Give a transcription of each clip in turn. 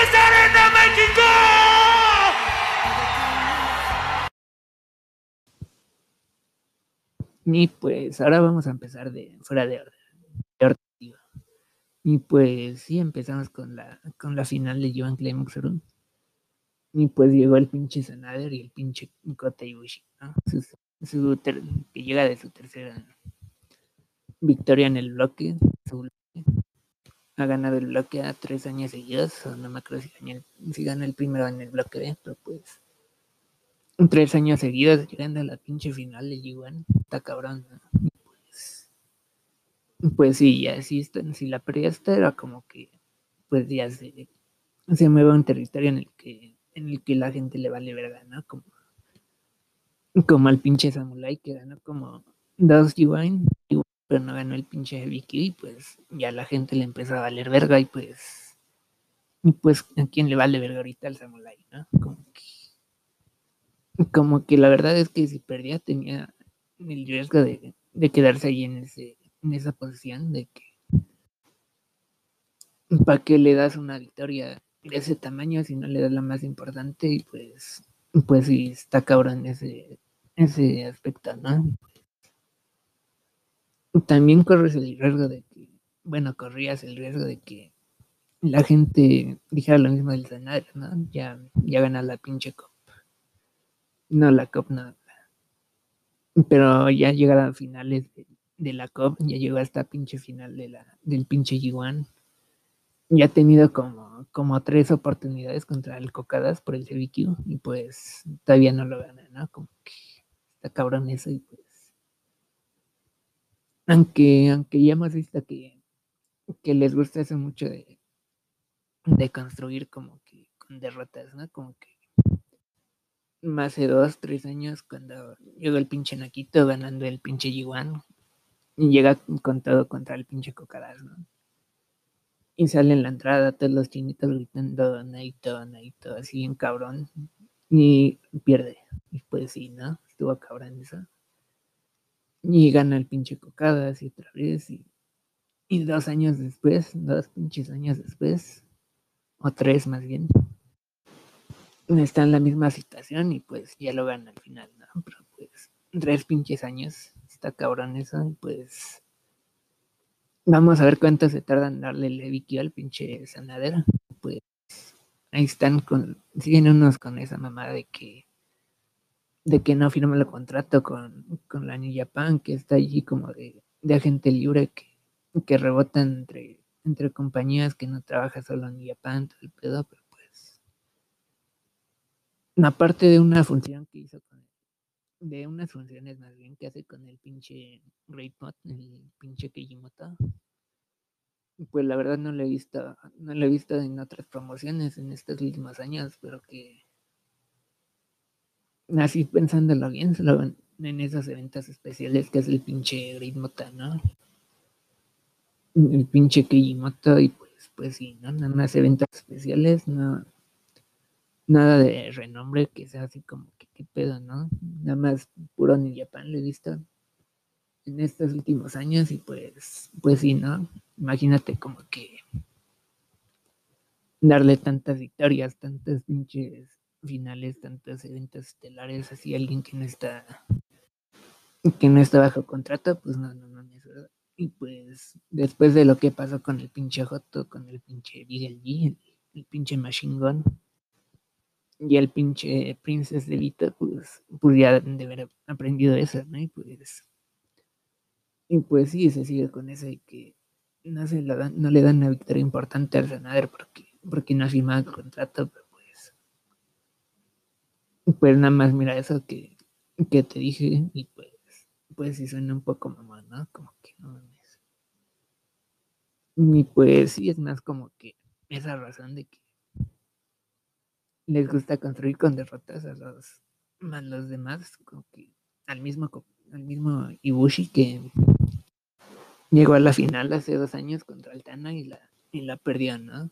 ¡Desde Arena México! Y pues ahora vamos a empezar de fuera de orden. Y pues sí, empezamos con la, con la final de Joan Room. Y pues llegó el pinche Sanader y el pinche Kota Ibushi, ¿no? Su- que llega de su tercera victoria en el bloque. su bloque. Ha ganado el bloque a tres años seguidos. o no me acuerdo si ganó, el, si ganó el primero en el bloque B, pero pues tres años seguidos llegando a la pinche final de G1. Está cabrón, ¿no? Pues, pues sí, ya si, esta- si la esta era como que pues ya se, se mueve un territorio en el que en el que la gente le vale verga, ¿no? Como, como al pinche Samurai que ganó como dos G1, pero no ganó el pinche Kid, y pues ya la gente le empezó a valer verga y pues y pues a quién le vale verga ahorita al Samurai, ¿no? Como que como que la verdad es que si perdía tenía el riesgo de, de quedarse ahí en ese en esa posición de que para qué le das una victoria de ese tamaño si no le das la más importante y pues pues sí está cabrón ese ese aspecto, ¿no? También corres el riesgo de que, bueno, corrías el riesgo de que la gente dijera lo mismo del Sanader, ¿no? Ya, ya gana la pinche Cop. No, la Cop no. Pero ya llegaron a finales de, la Cop, ya llegó a esta pinche final de la, del pinche G1. Ya ha tenido como, como tres oportunidades contra el Cocadas por el CBQ y pues todavía no lo gana, ¿no? Como que está cabrón eso y pues aunque, aunque ya hemos visto que, que les gusta eso mucho de, de construir como que con derrotas, ¿no? Como que más de dos, tres años cuando llegó el pinche Naquito ganando el pinche G1 y llega con todo contra el pinche Cocadas, ¿no? Y sale en la entrada todos los chinitos gritando Naito, Naito, así en cabrón y pierde. Y pues sí, ¿no? Estuvo cabrón eso. Y gana el pinche Cocadas y otra vez. Y, y dos años después, dos pinches años después, o tres más bien, está en la misma situación y pues ya lo gana al final, ¿no? Pero pues tres pinches años, está cabrón eso, y pues vamos a ver cuánto se tarda en darle el Leviquio al pinche Sanadera. Pues ahí están con, siguen unos con esa mamada de que de que no firma el contrato con, con la New Japan, que está allí como de, de agente libre que, que rebota entre, entre compañías que no trabaja solo en New Japan, todo el pedo, pero pues aparte de una función que hizo con de unas funciones más bien que hace con el pinche Mod, el pinche Kijimoto. Pues la verdad no lo he visto, no lo he visto en otras promociones en estos últimos años, pero que así pensándolo bien, solo ven en esos eventos especiales que es el pinche Great Mota, ¿no? El pinche Kijimoto y pues, pues sí, ¿no? Nada más eventos especiales, no, nada de renombre que sea así como que qué pedo, ¿no? Nada más puro New Japan lo he visto en estos últimos años y pues, pues sí, ¿no? Imagínate como que darle tantas victorias, tantas pinches finales, tantos eventos estelares, así alguien que no está que no está bajo contrato, pues no, no mames, ¿verdad? Y pues después de lo que pasó con el pinche Joto, con el pinche Big G, el, pinche Machine Gun y el pinche Princess de Vita, pues, pues ya de haber aprendido eso, ¿no? Y pues, y pues sí, se sigue con eso de que no, se la dan, no le dan una victoria importante al Sanader porque, porque no ha firmado el contrato, pero pues, nada más mira eso que, que te dije y pues, pues sí suena un poco mamón, ¿no? Como que no mames. Y pues sí, es más como que esa razón de que les gusta construir con derrotas a los, a los demás, como que al mismo, al mismo Ibushi que llegó a la final hace dos años contra Altana y la, y la perdió, ¿no?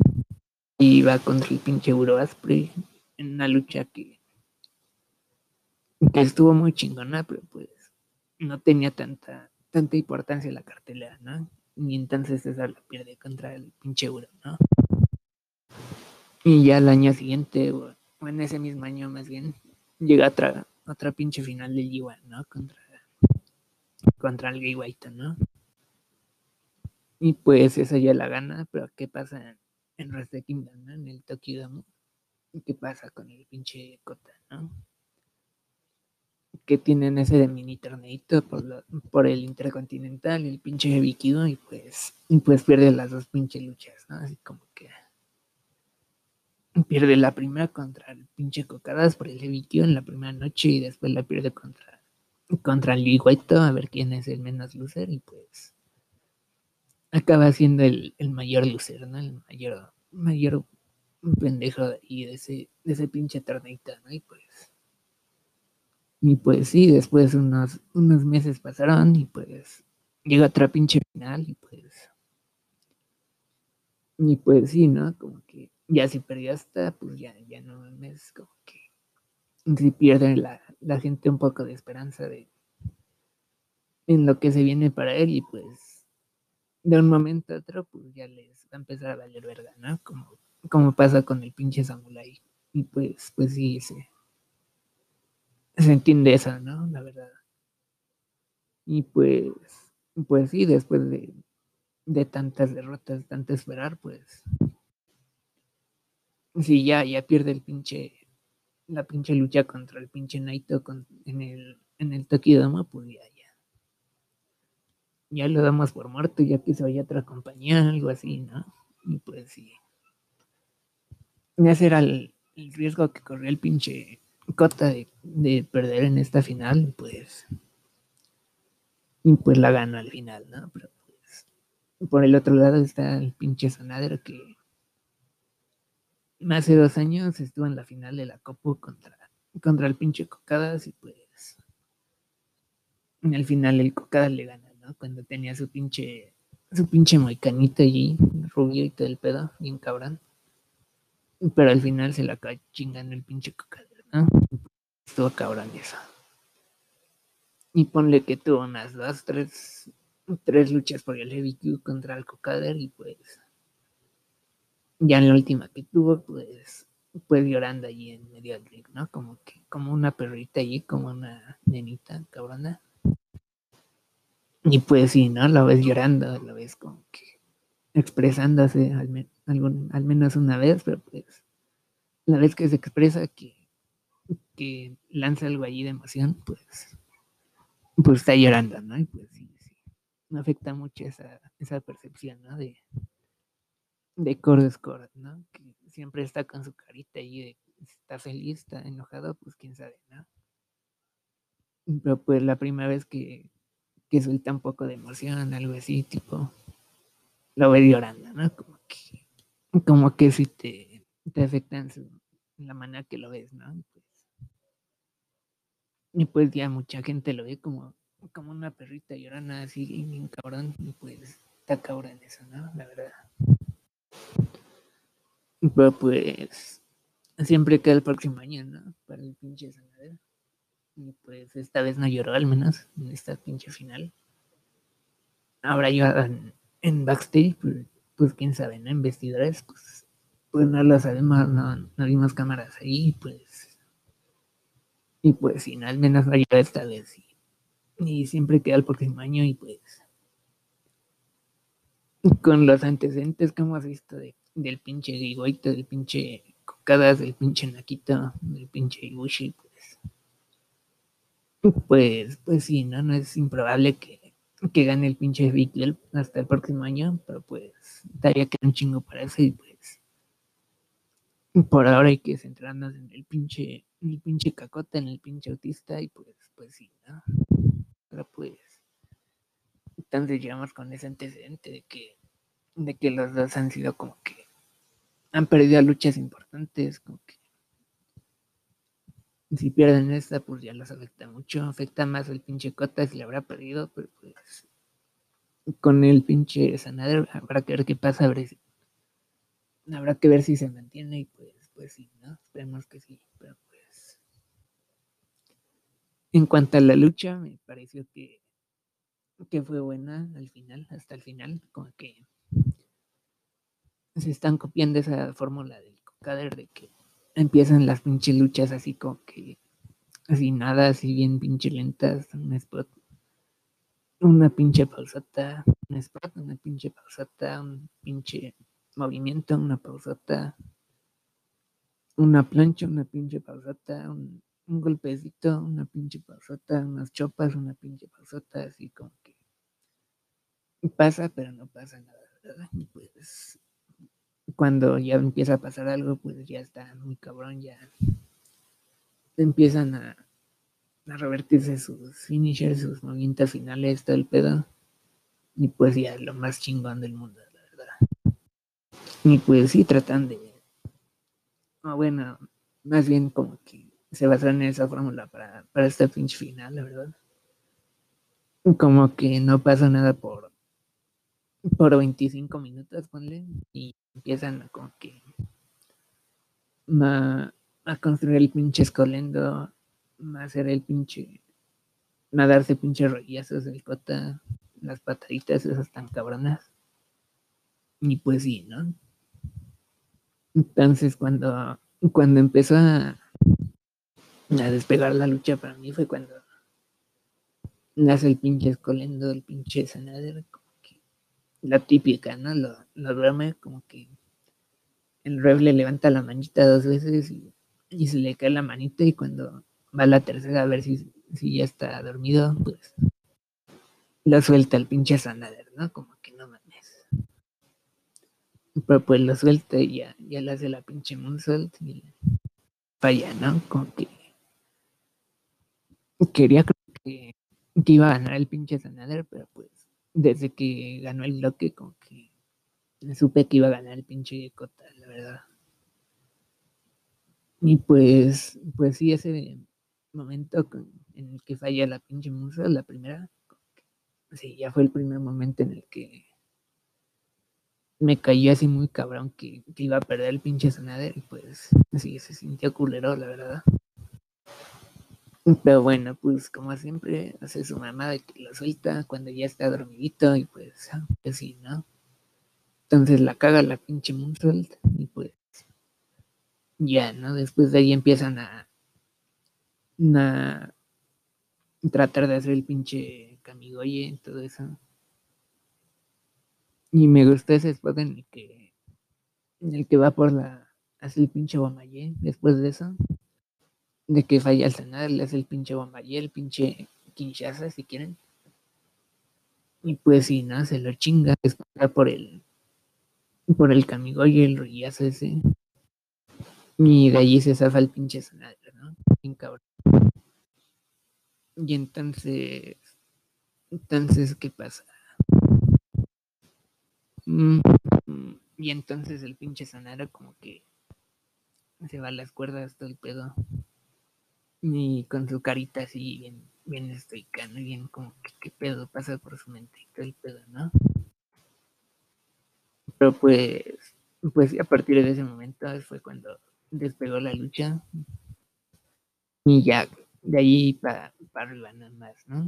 Y iba contra el pinche Uro Asprey en una lucha que, que estuvo muy chingona, pero pues no tenía tanta, tanta importancia la cartelera, ¿no? Y entonces esa la pierde contra el pinche Uro, ¿no? Y ya el año siguiente, o en ese mismo año más bien, llega otra, otra pinche final del g ¿no? Contra, contra el Gay White, ¿no? Y pues esa ya la gana, pero ¿qué pasa en Wrestle Kingdom, ¿no? En el Tokyo Dome. ¿Qué pasa con el pinche Kota, no? Que tienen ese de mini torneito por, por el Intercontinental, el pinche Vikido, y pues, y pues pierde las dos pinches luchas, ¿no? Así como que pierde la primera contra el pinche Cocadas por el Vikido en la primera noche y después la pierde contra, contra el Liguaito a ver quién es el menos loser y pues acaba siendo el, mayor loser, ¿no? El mayor, mayor pendejo de de ese, de ese pinche torneito, ¿no? Y pues, y pues sí, después unos, unos meses pasaron y pues llega otra pinche final y pues, y pues sí, ¿no? Como que ya si perdió hasta, pues ya, ya no es como que si pierde la, la gente un poco de esperanza de en lo que se viene para él y pues de un momento a otro, pues ya les va a empezar a valer verga, ¿no? Como, como pasa con el pinche Samurai. Y pues, pues sí, se, se entiende eso, ¿no? La verdad. Y pues, pues sí, después de, de tantas derrotas, tanto esperar, pues. Sí, ya, ya pierde el pinche. La pinche lucha contra el pinche Naito en el, en el Tokidama, pues ya, ya lo damos por muerto, ya que se vaya a otra compañía, algo así, ¿no? Y pues sí. Ese era el, riesgo que corría el pinche Cota de, perder en esta final, pues. Y pues la gana al final, ¿no? Pero pues. Por el otro lado está el pinche Sanadero que hace dos años estuvo en la final de la Copa contra, contra el pinche Cocadas y pues. El final el Cocadas le gana cuando tenía su pinche, su pinche moicanita allí, rubio y todo el pedo, bien cabrón. Pero al final se la acaba chingando el pinche cocadero, ¿no? Estuvo cabrón eso. Y ponle que tuvo unas dos, tres, tres luchas por el Heavy Q contra el Cocader y pues ya en la última que tuvo, pues, pues llorando allí en medio ¿no? Como que, como una perrita allí, como una nenita cabrona. Y pues sí, ¿no? La ves llorando, la ves como que expresándose al, al menos una vez, pero pues la vez que se expresa que, que lanza algo allí de emoción, pues, pues está llorando, ¿no? Y pues sí, sí. Me afecta mucho esa, esa percepción, ¿no? De, de Cord ¿no? Que siempre está con su carita allí de está feliz, está enojado, pues quién sabe, ¿no? Pero pues la primera vez que, que suelta un poco de emoción, algo así, tipo, lo ve llorando, ¿no? Como que, como que si te, te afecta en, la manera que lo ves, ¿no? Pues, y pues ya mucha gente lo ve como, como una perrita llorando así, bien cabrón, y pues está cabrón eso, ¿no? La verdad. Pero pues siempre queda el próximo año, ¿no? Para el pinche sanadero. Y pues esta vez no lloró, al menos en esta pinche final. Ahora yo en, backstage, pues, pues, quién sabe, ¿no? En vestidores, pues, pues no lo sabemos, no, no vimos cámaras ahí, pues. Y pues sí, al menos no lloró esta vez. Y, siempre queda el próximo año y pues. Con los antecedentes que hemos visto de, del pinche Gigoito, del pinche Cocadas, del pinche Nakito, del pinche Ibushi, pues pues, pues sí, ¿no? No es improbable que, que gane el pinche Big hasta el próximo año, pero pues daría que un chingo para eso y pues por ahora hay que centrarnos en el pinche, el pinche cacota, en el pinche autista y pues, pues sí, ¿no? Pero pues entonces llegamos con ese antecedente de que, de que los dos han sido como que han perdido luchas importantes, como que si pierden esta, pues ya los afecta mucho. Afecta más el pinche Cota si le habrá perdido, pero pues con el pinche Sanader habrá que ver qué pasa, habrá que ver si se mantiene y pues, pues sí, ¿no? Esperemos que sí, pero. En cuanto a la lucha, me pareció que, que fue buena al final, hasta el final, como que se están copiando esa fórmula del Kader de que empiezan las pinches luchas así como que así nada, así bien pinche lentas, un spot, una pinche pausata, un spot, una pinche pausata, un pinche movimiento, una pausata, una plancha, una pinche pausata, un, un golpecito, una pinche pausota, unas chopas, una pinche pausota, así como que pasa, pero no pasa nada, ¿verdad? Y pues cuando ya empieza a pasar algo, pues ya está muy cabrón, ya empiezan a, revertirse sus finishers, sus movimientos finales, todo el pedo. Y pues ya lo más chingón del mundo, la verdad. Y pues sí, tratan de. O bueno, más bien como que se basan en esa fórmula para, para este pinche final, la verdad. Como que no pasa nada por por 25 minutos, ponle, y empiezan a como que a, a construir el pinche escolendo, a hacer el pinche, a darse pinche rollazos del cota, las pataditas esas tan cabronas. Y pues sí, ¿no? Entonces cuando, cuando empezó a, a despegar la lucha para mí fue cuando nace el pinche escolendo, el pinche Sanader, la típica, ¿no? Lo, lo duerme como que el ref le levanta la manita dos veces y, se le cae la manita y cuando va la tercera a ver si, si ya está dormido, pues lo suelta el pinche Sanader, ¿no? Como que no mames. Pero pues lo suelta y ya, ya le hace la pinche moonsault y falla, ¿no? Como que quería que, que iba a ganar el pinche Sanader, pero pues desde que ganó el bloque, como que supe que iba a ganar el pinche Cota, la verdad. Y pues, pues sí, ese momento en el que falla la pinche musa, la primera, sí, ya fue el primer momento en el que me cayó así muy cabrón que, que iba a perder el pinche Sanader y pues sí, se sintió culero, la verdad. Pero bueno, pues como siempre, hace su mamá de que lo suelta cuando ya está dormidito y pues, pues sí, ¿no? Entonces la caga la pinche Moonsault y pues ya, ¿no? Después de ahí empiezan a, a tratar de hacer el pinche Kamigoye y todo eso. Y me gustó ese spot en el que en el que va por la hace el pinche Bomaye después de eso de que falla el le hace el pinche Bombayé, el pinche Kinshasa, si quieren. Y pues si ¿no? Se lo chinga, es por el por el Kamigoye, el rollazo ese. Y de allí se zafa el pinche Sanar, ¿no? Bien cabrón. Y entonces, entonces, ¿qué pasa? Mm, y entonces el pinche Sanara como que se va a las cuerdas todo el pedo. Y con su carita así bien, bien estoica, ¿no? Bien como que qué pedo pasa por su mente y todo el pedo, ¿no? Pero pues, pues a partir de ese momento fue cuando despegó la lucha. Y ya, de ahí para la nada más, ¿no?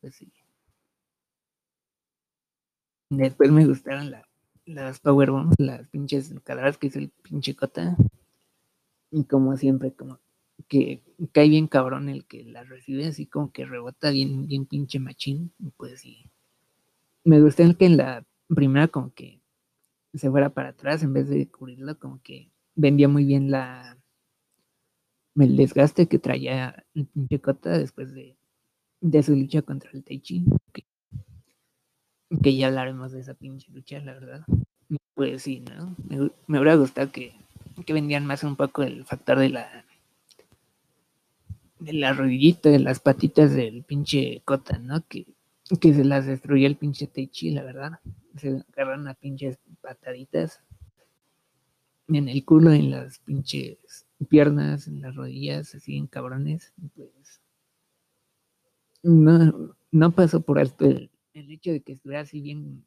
Pues sí. Después me gustaron la, las powerbombs, las pinches cadáveres que hizo el pinche Cota. Y como siempre, como que cae bien cabrón el que la recibe, así como que rebota bien, bien pinche machín, pues sí. Me gusta el que en la primera como que se fuera para atrás en vez de cubrirlo, como que vendía muy bien la el desgaste que traía pinche Cota después de, de su lucha contra el Taichi, que, que ya hablaremos de esa pinche lucha, la verdad. Pues sí, ¿no? Me, me hubiera gustado que, que vendían más un poco el factor de la de la rodillita, de las patitas del pinche Cota, ¿no? Que, que se las destruyó el pinche Teichi, la verdad. Se agarran a pinches pataditas en el culo, en las pinches piernas, en las rodillas, así en cabrones. Pues no, no pasó por alto el, el hecho de que estuviera así bien,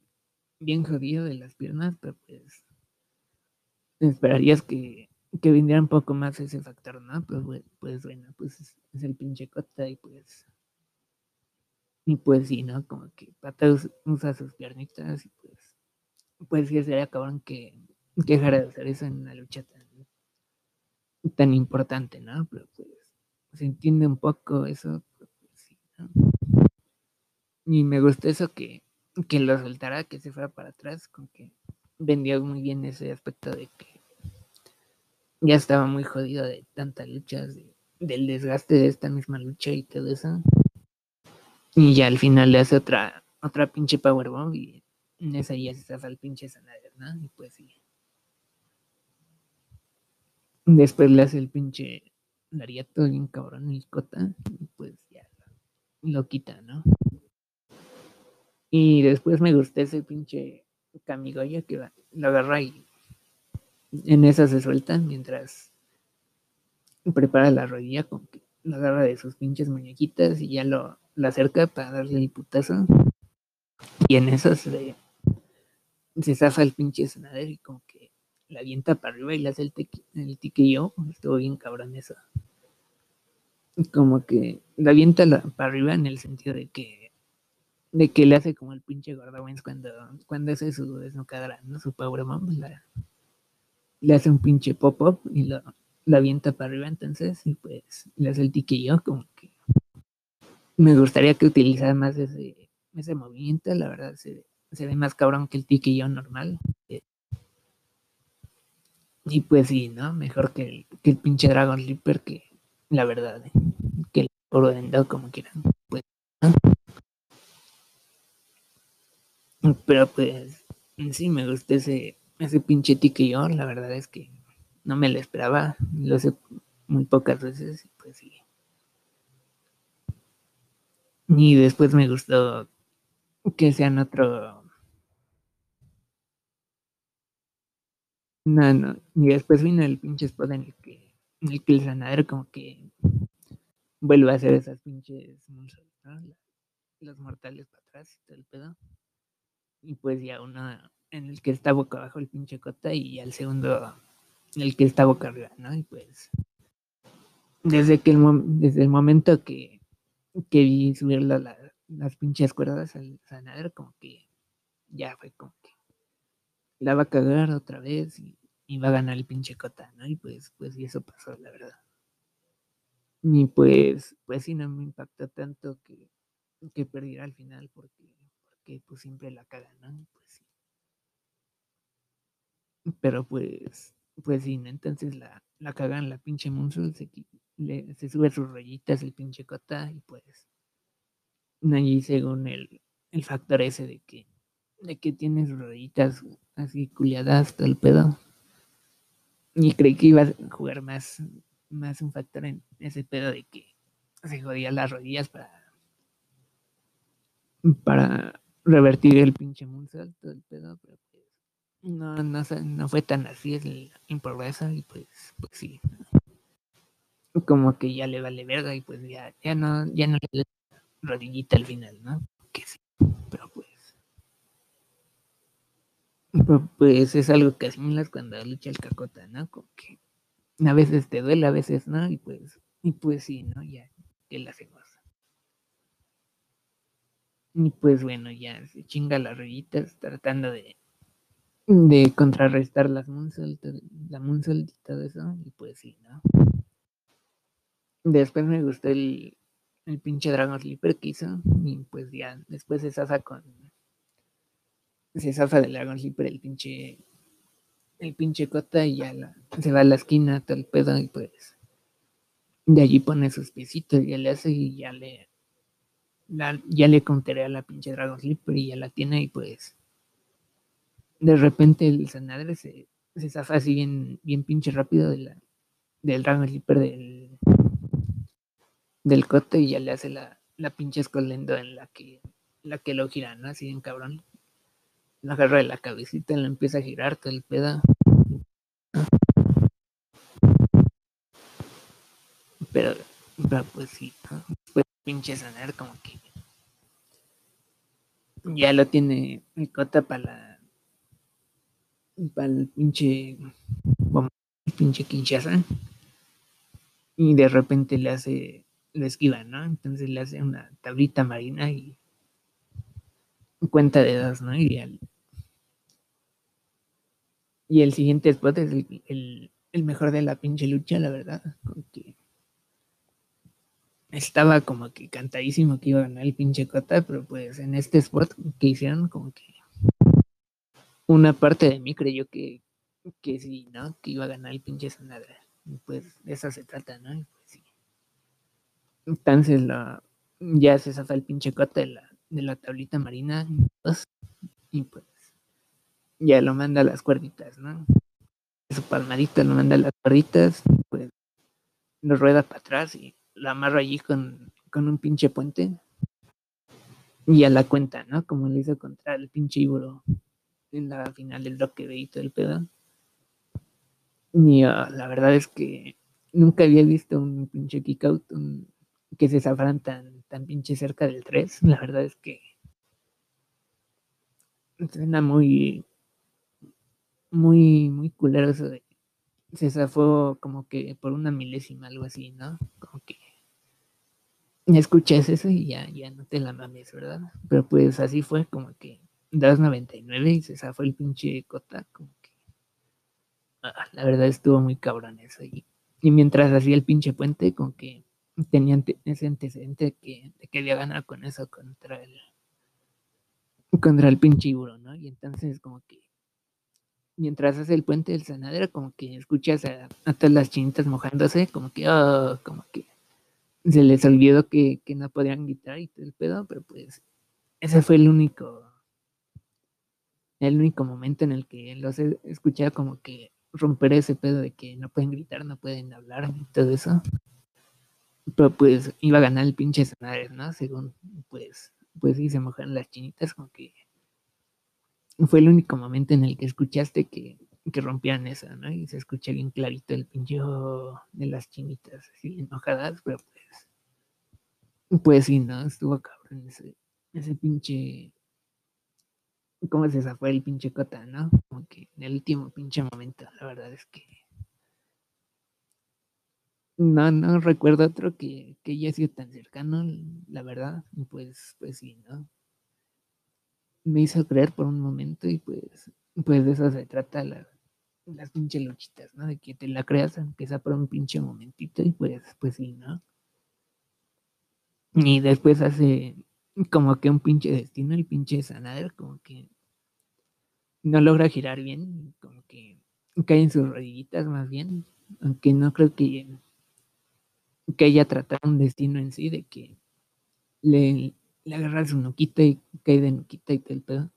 bien jodido de las piernas, pero pues esperarías que que viniera un poco más ese factor, ¿no? Pues, pues bueno, pues es, el pinche Cota y pues. Y pues sí, ¿no? Como que Pata usa sus piernitas y pues. Pues sí, sería cabrón que, que dejara de hacer eso en una lucha tan, tan importante, ¿no? Pero pues se entiende un poco eso. Pues, sí, ¿no? Y me gustó eso que, que lo soltara, que se fuera para atrás, con que vendió muy bien ese aspecto de que ya estaba muy jodido de tantas luchas, del desgaste de esta misma lucha y todo eso. Y ya al final le hace otra, otra pinche powerbomb y en esa ya se hace el pinche Sanader, ¿no? Y pues sí. Después le hace el pinche Lariato bien cabrón y Cota y pues ya lo quita, ¿no? Y después me gustó ese pinche Kamigoya que lo agarra y en esa se suelta mientras prepara la rodilla con que lo agarra de sus pinches muñequitas y ya lo, acerca para darle el putazo. Y en eso se, se zafa el pinche Sanader y como que la avienta para arriba y le hace el, el tiquillo. Estuvo bien cabrón eso. Como que la avienta para arriba en el sentido de que de que le hace como el pinche Gordawens cuando, cuando hace su desnucadora, ¿no? Su power mom, le hace un pinche pop-up y lo, avienta para arriba entonces y pues le hace el tiquillo como que me gustaría que utilizara más ese, ese movimiento, la verdad se, se ve más cabrón que el tiquillo normal. Y pues sí, ¿no? Mejor que el, que el pinche Dragon Leaper que la verdad, que el oro vendado como quieran. Pues, Pero pues sí me gusta ese, ese pinche tiquillo, la verdad es que no me lo esperaba, lo sé muy pocas veces pues sí. Y después me gustó que sean otro. No, no. Y después vino el pinche spot en el que, el, que el sanadero como que vuelve a hacer esas pinches Los mortales para atrás y todo el pedo. Y pues ya una en el que está boca abajo el pinche cota y al segundo el que está boca arriba, ¿no? Y pues desde que el, desde el momento que, que vi subir las pinches cuerdas al sanadero, como que ya fue como que la va a cagar otra vez y, va a ganar el pinche cota, ¿no? Y pues, pues y eso pasó, la verdad. Y pues, pues sí, no me impactó tanto que, que perdiera al final porque, porque pues siempre la cagan, ¿no? Pues sí. Pero pues, pues sí, entonces la, la cagan la pinche Monsul, se, se sube sus rayitas el pinche Cota y pues allí según el, el factor ese de que de que tiene sus rayitas así culiadas todo el pedo. Y creí que iba a jugar más, más un factor en ese pedo de que se jodía las rodillas para para revertir el pinche Moonsault, todo el pedo, pero no, no, no fue tan así el improviso y pues, pues sí. Como que ya le vale verga y pues ya, ya no, ya no le rodillita al final, ¿no? Que sí, pero pues. Pues es algo que asimilas cuando lucha el cacota, ¿no? Como que a veces te duele, a veces no, y pues, y pues sí, ¿no? Ya, que la hacemos. Y pues bueno, ya se chinga las rodillitas tratando de de contrarrestar las Moonsault, la Moonsault y todo eso, y pues sí, ¿no? Después me gustó el, el pinche Dragon Sleeper que hizo, y pues ya, después se zafa con. Se zafa del Dragon Sleeper el pinche. El pinche Cota y ya se va a la esquina, todo el pedo, y pues. De allí pone sus piecitos, ya le hace y ya le. ya le conteré a la pinche Dragon Sleeper y ya la tiene, y pues de repente el Sanadre se, se zafa así bien, bien pinche rápido de la, del Dragon Sleeper del, del cote y ya le hace la, la pinche escolendo en la que, la que lo gira, ¿no? Así bien cabrón. La agarra de la cabecita, la empieza a girar todo el pedo. Pero, pues sí, ¿no? Pues pinche sanar como que ya lo tiene el cota para la el pinche, el pinche Kinshasa. Y de repente le hace, le esquiva, ¿no? Entonces le hace una tablita marina y cuenta de dos, ¿no? Y, y el siguiente spot es el, el mejor de la pinche lucha, la verdad. Estaba como que cantadísimo que iba a ganar el pinche Cota, pero pues en este spot que hicieron, como que una parte de mí creyó que, que sí, ¿no? Que iba a ganar el pinche Sanadra. Y pues de eso se trata, ¿no? Y pues sí. Entonces la, ya se zafa el pinche Cota de la, de la tablita marina y pues ya lo manda a las cuerditas, ¿no? Su palmadita lo manda a las cuerditas, pues lo rueda para atrás y la amarra allí con, con un pinche puente y a la cuenta, ¿no? Como le hizo contra el pinche Iburo en la final del bloque de y todo el pedo. Y uh, la verdad es que nunca había visto un pinche kick out que se zafran tan, tan pinche cerca del 3. La verdad es que suena muy, muy, muy culero eso se zafó como que por una milésima, algo así, ¿no? Como que escuchas eso y ya, ya no te la mames, ¿verdad? Pero pues así fue, como que das 99 y se zafó el pinche cota, como que ah, la verdad estuvo muy cabrón eso. Y, y mientras hacía el pinche puente, como que tenía ese antecedente que, de que había ganado con eso contra el contra el pinche Iburo, ¿no? Y entonces como que mientras hace el puente del sanadero, como que escuchas a, todas las chinitas mojándose, como que, oh, como que se les olvidó que, que, no podían gritar y todo el pedo, pero pues ese fue el único, el único momento en el que los escuchaba como que romper ese pedo de que no pueden gritar, no pueden hablar y todo eso. Pero pues iba a ganar el pinche sanadero, ¿no? Según, pues, pues sí, se mojaron las chinitas, como que fue el único momento en el que escuchaste que, que rompían eso, ¿no? Y se escucha bien clarito el pinche de las chinitas, así enojadas, pero pues, pues sí, ¿no? Estuvo cabrón ese, ese pinche, ¿cómo se zafó el pinche cota, no? Como que en el último pinche momento, la verdad es que no, no recuerdo otro que, que haya sido tan cercano, la verdad, pues, pues sí, ¿no? me hizo creer por un momento y pues, pues de eso se trata las pinche luchitas, ¿no? De que te la creas, empieza por un pinche momentito y pues, pues sí, ¿no? Y después hace como que un pinche destino, el pinche Sanader, como que no logra girar bien, como que cae en sus rodillitas más bien, aunque no creo que, que haya tratado un destino en sí, de que le, le agarra su nuquita y cae de nuquita y todo.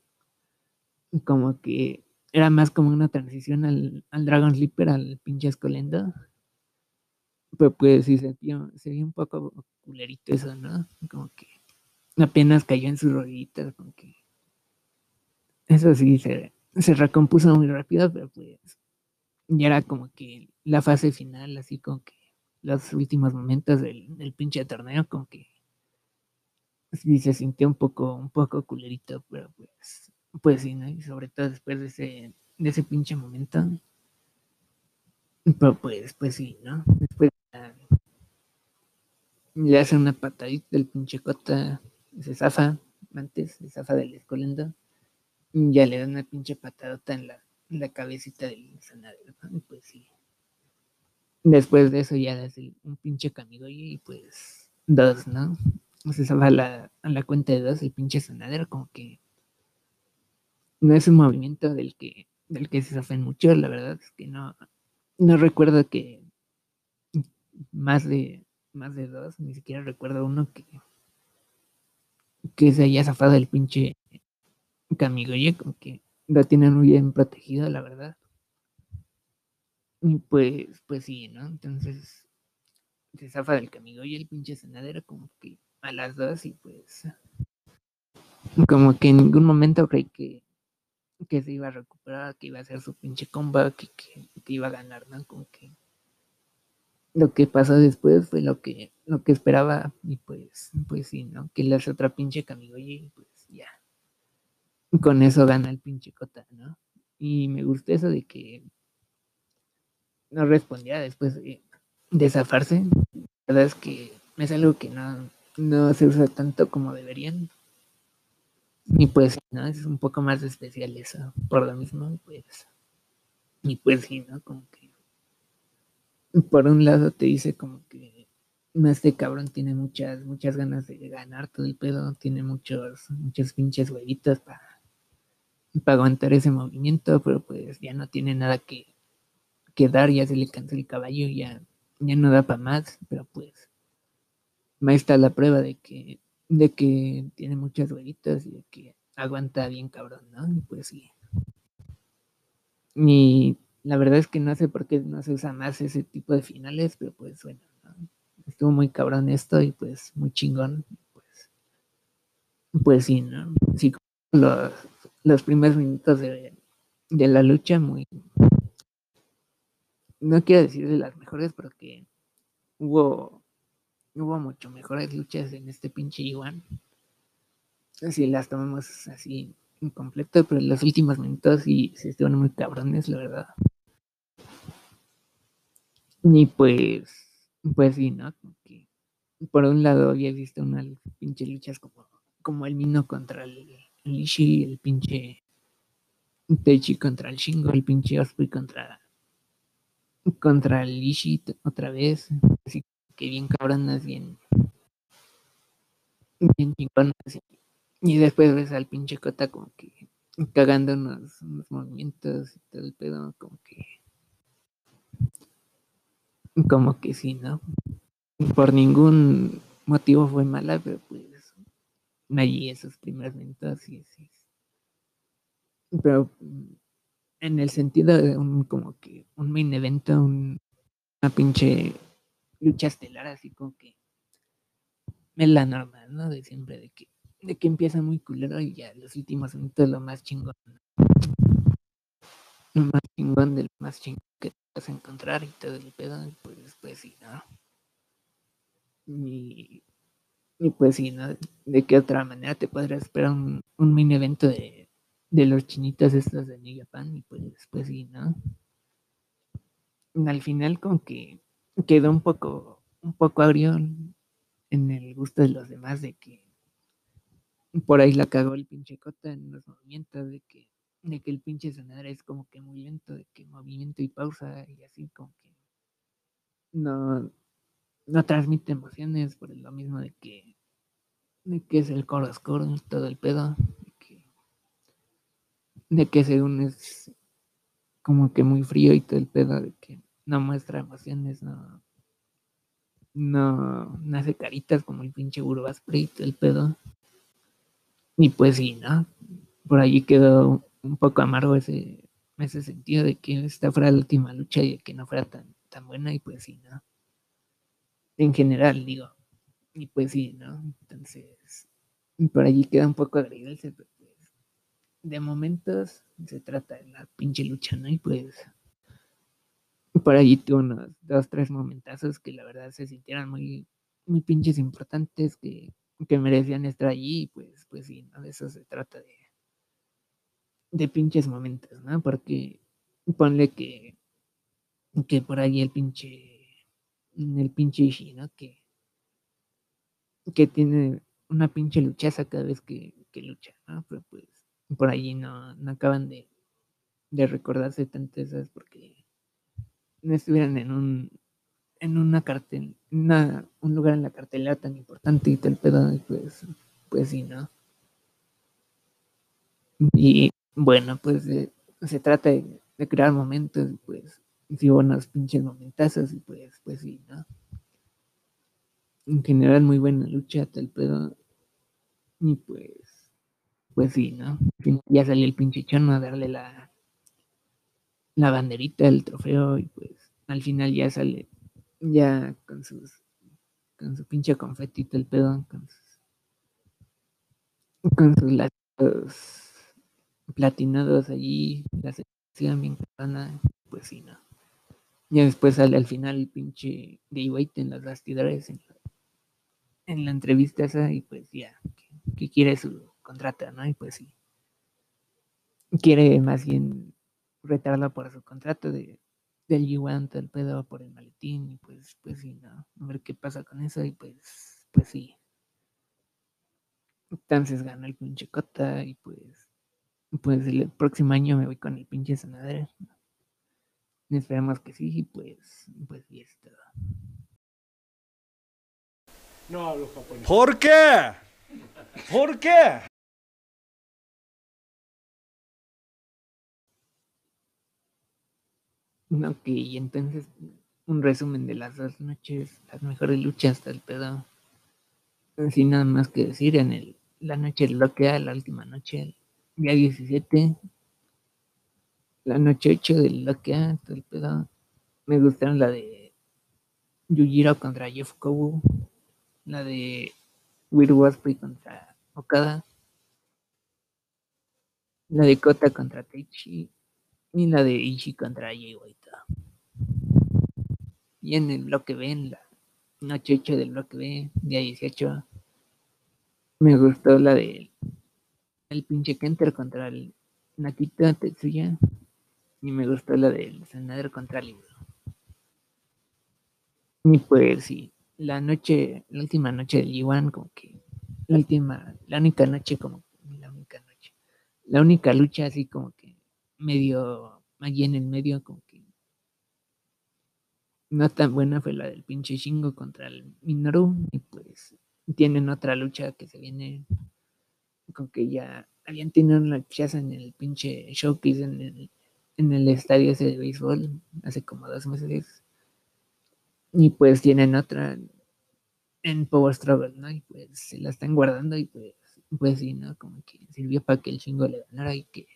Como que era más como una transición al, Dragon Sleeper, al pinche Escolendo. Pero pues sí, se se vio un poco culerito eso, ¿no? Como que apenas cayó en sus rodillitas, como que... Eso sí, se, se recompuso muy rápido, pero pues ya era como que la fase final, así como que los últimos momentos del, del pinche torneo, como que sí se sintió un poco, un poco culerito, pero pues, pues sí, ¿no? Y sobre todo después de ese, de ese pinche momento. Pero pues, pues sí, ¿no? Después le hace una patadita del pinche cota, se zafa, antes se zafa del escolendo, ya le da una pinche patadota en la, la cabecita del sanadero, ¿no? pues sí. Después de eso ya hace un pinche camigo y pues dos, ¿no? se salva a la, a la cuenta de dos el pinche sanadero, como que no es un movimiento del que, del que se zafen mucho, la verdad es que no, no recuerdo que más de, más de dos, ni siquiera recuerdo uno que, que se haya zafado el pinche Camigoye, como que lo tienen muy bien protegido, la verdad. Y pues, pues sí, ¿no? Entonces se zafa del Camigoye el pinche sanadero, como que a las dos y pues como que en ningún momento creí que, que se iba a recuperar, que iba a hacer su pinche comeback, que, que, iba a ganar, ¿no? Como que lo que pasó después fue lo que, lo que esperaba y pues, pues sí, ¿no? Que le hace otra pinche camigo y pues ya. Con eso gana el pinche Cota, ¿no? Y me gustó eso de que no respondía después de, de zafarse. La verdad es que es algo que no, no se usa tanto como deberían. Y pues, ¿no? Es un poco más especial eso, por lo mismo, pues. Y pues sí, ¿no? Como que por un lado te dice como que este cabrón tiene muchas, muchas ganas de ganar todo el pedo, tiene muchos, muchos pinches huevitos para, para aguantar ese movimiento, pero pues ya no tiene nada que, que dar, ya se le cansó el caballo, ya, ya no da para más, pero pues ahí está la prueba de que, de que tiene muchas huevitas y de que aguanta bien cabrón, ¿no? Y pues sí. Y la verdad es que no sé por qué no se usa más ese tipo de finales, pero pues bueno, estuvo muy cabrón esto y pues muy chingón. Pues, pues sí, ¿no? Sí, los, los primeros minutos de, de la lucha, muy. No quiero decir de las mejores, pero que hubo, hubo mucho mejores luchas en este pinche Iwan. Si las tomamos así incompleto, pero los últimos minutos sí, sí estuvieron muy cabrones, la verdad. Y pues, pues sí, ¿no? que por un lado había visto unas pinche luchas como, como el Mino contra el, el el pinche Teichi contra el Shingo, el pinche Osprey contra contra el Ishii otra vez. Así que bien cabronas, bien bien chingonas. Y, después ves al pinche Kota como que cagando unos, unos movimientos y todo el pedo, como que como que sí, ¿no? Por ningún motivo fue mala, pero pues allí esos primeros minutos sí, sí. Pero en el sentido de un como que un main evento, un, una pinche lucha estelar, así como que es la normal, ¿no? De siempre, de que, de que empieza muy culero y ya los últimos minutos lo más chingón. Lo más chingón del más chingón que vas a encontrar y todo el pedo, pues, pues sí, ¿no? Y, y pues sí, ¿no? ¿De qué otra manera te podrías esperar un, un mini evento de, de los chinitos estos de New Japan? Y pues, pues sí, ¿no? Al final como que quedó un poco, un poco agrio en el gusto de los demás de que por ahí la cagó el pinche Cota en los movimientos de que de que el pinche sonador es como que muy lento, de que movimiento y pausa y así como que no, no transmite emociones por lo mismo de que, de que es el coro oscuro, todo el pedo, de que, de que según es como que muy frío y todo el pedo, de que no muestra emociones, no, no, no hace caritas como el pinche Urbaspray y todo el pedo. Y pues sí, ¿no? Por allí quedó un poco amargo ese, ese sentido de que esta fuera la última lucha y que no fuera tan, tan buena y pues sí, ¿no? En general, digo. Y pues sí, ¿no? Entonces, por allí queda un poco agridulce, pero pues de momentos se trata de la pinche lucha, ¿no? Y pues por allí tuvo unos dos, tres momentazos que la verdad se sintieron muy, muy pinches importantes que, que merecían estar allí y pues, pues sí, ¿no? De eso se trata de de pinches momentos, ¿no? Porque ponle que, que por ahí el pinche, el pinche Ishii, ¿no? Que, que tiene una pinche luchaza cada vez que, que lucha, ¿no? Pero pues por allí no, no acaban de, de recordarse tantas esas porque no estuvieran en un en una cartel, una, un lugar en la cartelera tan importante y tal pedo, pues, pues sí, ¿no? Y bueno, pues eh, se trata de, crear momentos, pues, sí, buenos pinches momentazos, y pues, pues sí, ¿no? En general, muy buena lucha, tal pedo. Y pues, pues sí, ¿no? Ya salió el pinche chono a darle la, la banderita, el trofeo, y pues al final ya sale, ya con sus, con su pinche confetito, el pedo, con sus, con sus latos platinados allí, la sección bien carana, pues sí, no. Ya después sale al final el pinche Gay White en las bastidores, en la, en la entrevista esa, y pues ya, que, quiere su contrato, ¿no? Y pues sí. Quiere más bien retarla por su contrato de, del G1, el pedo por el maletín, y pues, pues sí, ¿no? A ver qué pasa con eso, y pues, pues sí. Entonces gana el pinche Cota, y pues pues el próximo año me voy con el pinche sanadero. Esperemos que sí, pues, pues y esto. No hablo japonés. ¿Por qué? ¿Por qué? Ok, y entonces un resumen de las dos noches, las mejores luchas del pedo. Sin nada más que decir, en el, la noche del bloquea, la última noche, día 17, la noche 8 del bloquea, todo el pedo. Me gustaron la de Yujiro contra Jeff Kobu, la de Will Ospreay contra Okada, la de Kota contra Teichi y la de Ishii contra Jay White. Y en el bloque B, en la noche 8 del bloque B, día 18, me gustó la de el pinche Kenter contra el Nakita Tetsuya. Y me gustó la del Sanadero contra el libro. Y pues sí, la noche, la última noche del Iwan, como que la última, la única noche como la única noche, la única lucha así como que medio allí en el medio como que no tan buena fue la del pinche Shingo contra el Minoru y pues tienen otra lucha que se viene con que ya habían tenido una luchaza en el pinche showcase en el, en el estadio ese de béisbol hace como dos meses y pues tienen otra en Power Struggle, ¿no? Y pues se la están guardando y pues, pues sí, ¿no? Como que sirvió para que el chingo le ganara y que,